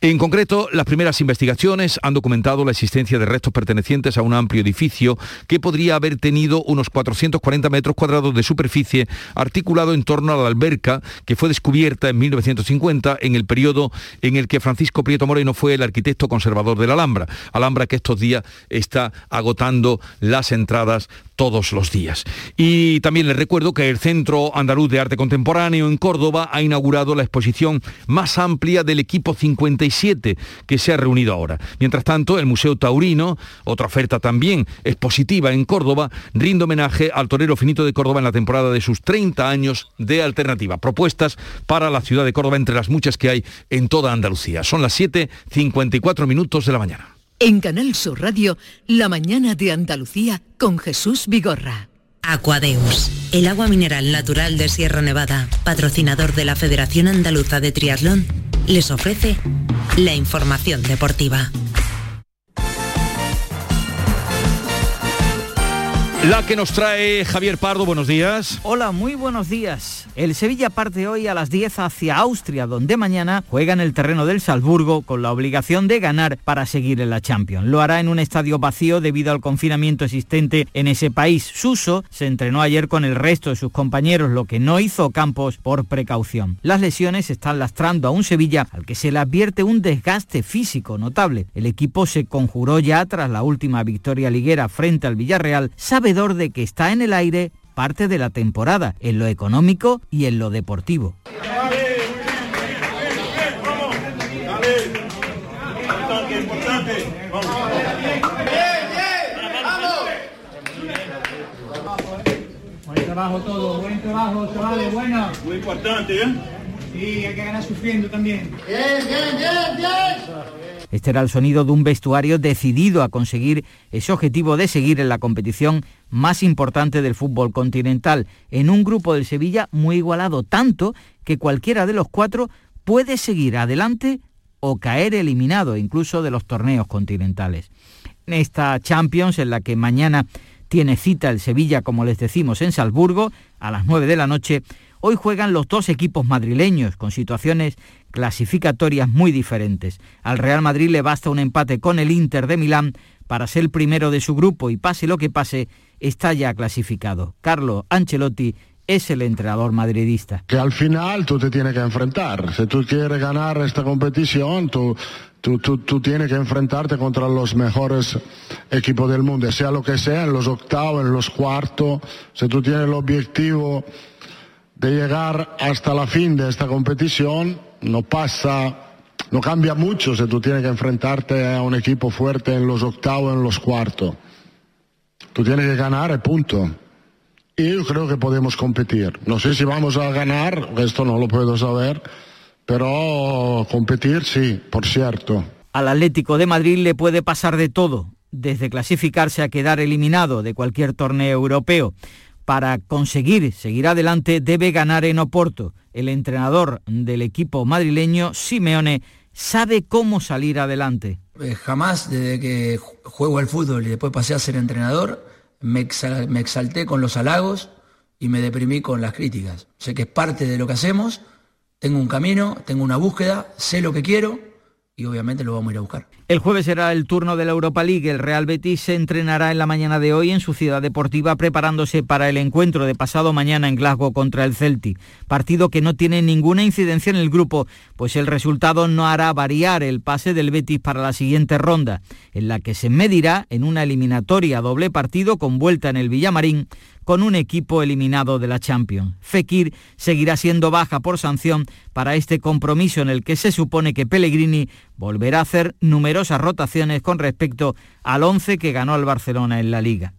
En concreto, las primeras investigaciones han documentado la existencia de restos pertenecientes a un amplio edificio que podría haber tenido unos 440 metros cuadrados de superficie articulado en torno a la alberca que fue descubierta en 1950 en el periodo en el que Francisco Prieto Moreno fue el arquitecto conservador de la Alhambra. Alhambra que estos días está agotando las entradas todos los días. Y también les recuerdo que el Centro Andaluz de Arte Contemporáneo en Córdoba ha inaugurado la exposición más amplia del equipo 57 que se ha reunido ahora. Mientras tanto, el Museo Taurino, otra oferta también expositiva en Córdoba, rinde homenaje al torero finito de Córdoba en la temporada de sus 30 años de alternativa. Propuestas para la ciudad de Córdoba entre las muchas que hay en toda Andalucía. Son las 7.54 minutos de la mañana. En Canal Sur Radio, La mañana de Andalucía con Jesús Vigorra. Aquadeus, el agua mineral natural de Sierra Nevada, patrocinador de la Federación Andaluza de Triatlón, les ofrece la información deportiva. La que nos trae Javier Pardo, buenos días. Hola, muy buenos días. El Sevilla parte hoy a las 10 hacia Austria, donde mañana juega en el terreno del Salzburgo con la obligación de ganar para seguir en la Champions. Lo hará en un estadio vacío debido al confinamiento existente en ese país. Suso se entrenó ayer con el resto de sus compañeros, lo que no hizo Campos por precaución. Las lesiones están lastrando a un Sevilla al que se le advierte un desgaste físico notable. El equipo se conjuró ya tras la última victoria liguera frente al Villarreal, sabedor de que está en el aire parte de la temporada, en lo económico y en lo deportivo. Buen trabajo todo, buen trabajo, chavales, bueno. Muy importante, ¿eh? Sí, hay que ganar sufriendo también. Bien, bien, bien, bien. Este era el sonido de un vestuario decidido a conseguir ese objetivo de seguir en la competición más importante del fútbol continental, en un grupo del Sevilla muy igualado, tanto que cualquiera de los cuatro puede seguir adelante o caer eliminado incluso de los torneos continentales. En esta Champions, en la que mañana tiene cita el Sevilla, como les decimos, en Salzburgo, a las 9 de la noche, hoy juegan los dos equipos madrileños, con situaciones clasificatorias muy diferentes. Al Real Madrid le basta un empate con el Inter de Milán para ser el primero de su grupo y pase lo que pase, está ya clasificado. Carlo Ancelotti es el entrenador madridista. Que al final tú te tienes que enfrentar. Si tú quieres ganar esta competición, tú, tú, tú, tú, tienes que enfrentarte contra los mejores equipos del mundo, sea lo que sea, en los octavos, en los cuartos. Si tú tienes el objetivo de llegar hasta la fin de esta competición, no pasa, no cambia mucho si tú tienes que enfrentarte a un equipo fuerte en los octavos, en los cuartos. Tú tienes que ganar, punto. Y yo creo que podemos competir. No sé si vamos a ganar, esto no lo puedo saber, pero competir sí, por cierto. Al Atlético de Madrid le puede pasar de todo, desde clasificarse a quedar eliminado de cualquier torneo europeo. Para conseguir seguir adelante debe ganar en Oporto. El entrenador del equipo madrileño, Simeone, sabe cómo salir adelante. Eh, jamás desde que juego al fútbol y después pasé a ser entrenador, me, exal me exalté con los halagos y me deprimí con las críticas. Sé que es parte de lo que hacemos, tengo un camino, tengo una búsqueda, sé lo que quiero y obviamente lo vamos a ir a buscar. El jueves será el turno de la Europa League. El Real Betis se entrenará en la mañana de hoy en su ciudad deportiva preparándose para el encuentro de pasado mañana en Glasgow contra el Celtic. Partido que no tiene ninguna incidencia en el grupo, pues el resultado no hará variar el pase del Betis para la siguiente ronda, en la que se medirá en una eliminatoria doble partido con vuelta en el Villamarín con un equipo eliminado de la Champions. Fekir seguirá siendo baja por sanción para este compromiso en el que se supone que Pellegrini volverá a hacer numerosas rotaciones con respecto al 11 que ganó el Barcelona en la liga.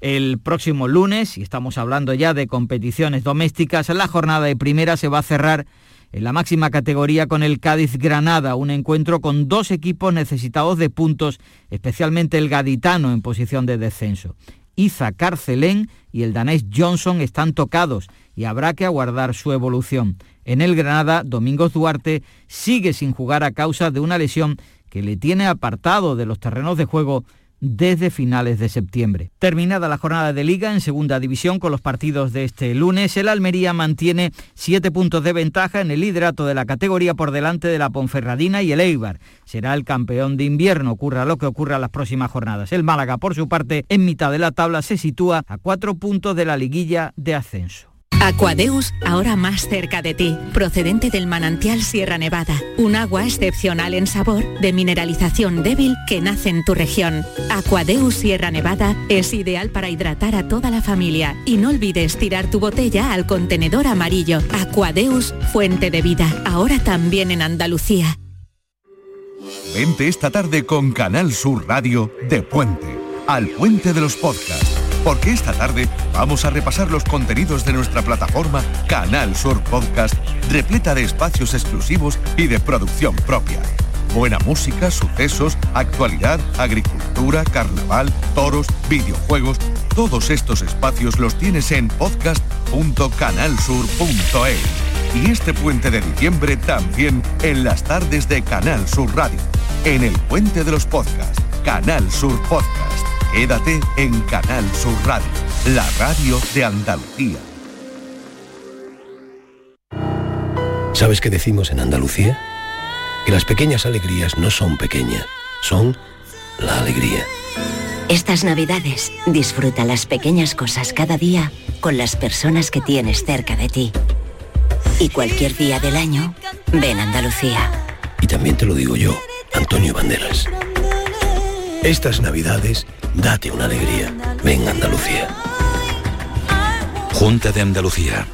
El próximo lunes, y estamos hablando ya de competiciones domésticas, la jornada de primera se va a cerrar en la máxima categoría con el Cádiz Granada, un encuentro con dos equipos necesitados de puntos, especialmente el gaditano en posición de descenso. Iza Carcelén y el danés Johnson están tocados y habrá que aguardar su evolución. En el Granada, Domingos Duarte sigue sin jugar a causa de una lesión que le tiene apartado de los terrenos de juego desde finales de septiembre. Terminada la jornada de liga en segunda división con los partidos de este lunes, el Almería mantiene siete puntos de ventaja en el liderato de la categoría por delante de la Ponferradina y el Eibar. Será el campeón de invierno, ocurra lo que ocurra las próximas jornadas. El Málaga, por su parte, en mitad de la tabla se sitúa a cuatro puntos de la liguilla de ascenso. Aquadeus, ahora más cerca de ti, procedente del manantial Sierra Nevada, un agua excepcional en sabor, de mineralización débil que nace en tu región. Aquadeus Sierra Nevada es ideal para hidratar a toda la familia y no olvides tirar tu botella al contenedor amarillo. Aquadeus, fuente de vida, ahora también en Andalucía. Vente esta tarde con Canal Sur Radio de Puente, al Puente de los Podcasts porque esta tarde vamos a repasar los contenidos de nuestra plataforma Canal Sur Podcast, repleta de espacios exclusivos y de producción propia. Buena música, sucesos, actualidad, agricultura, carnaval, toros, videojuegos, todos estos espacios los tienes en podcast.canalsur.es. Y este puente de diciembre también en las tardes de Canal Sur Radio, en el puente de los podcasts, Canal Sur Podcast. Quédate en Canal Sur Radio, la radio de Andalucía. ¿Sabes qué decimos en Andalucía? Que las pequeñas alegrías no son pequeñas, son la alegría. Estas navidades disfruta las pequeñas cosas cada día con las personas que tienes cerca de ti. Y cualquier día del año, ven Andalucía. Y también te lo digo yo, Antonio Banderas. Estas navidades, date una alegría. Ven Andalucía. Junta de Andalucía.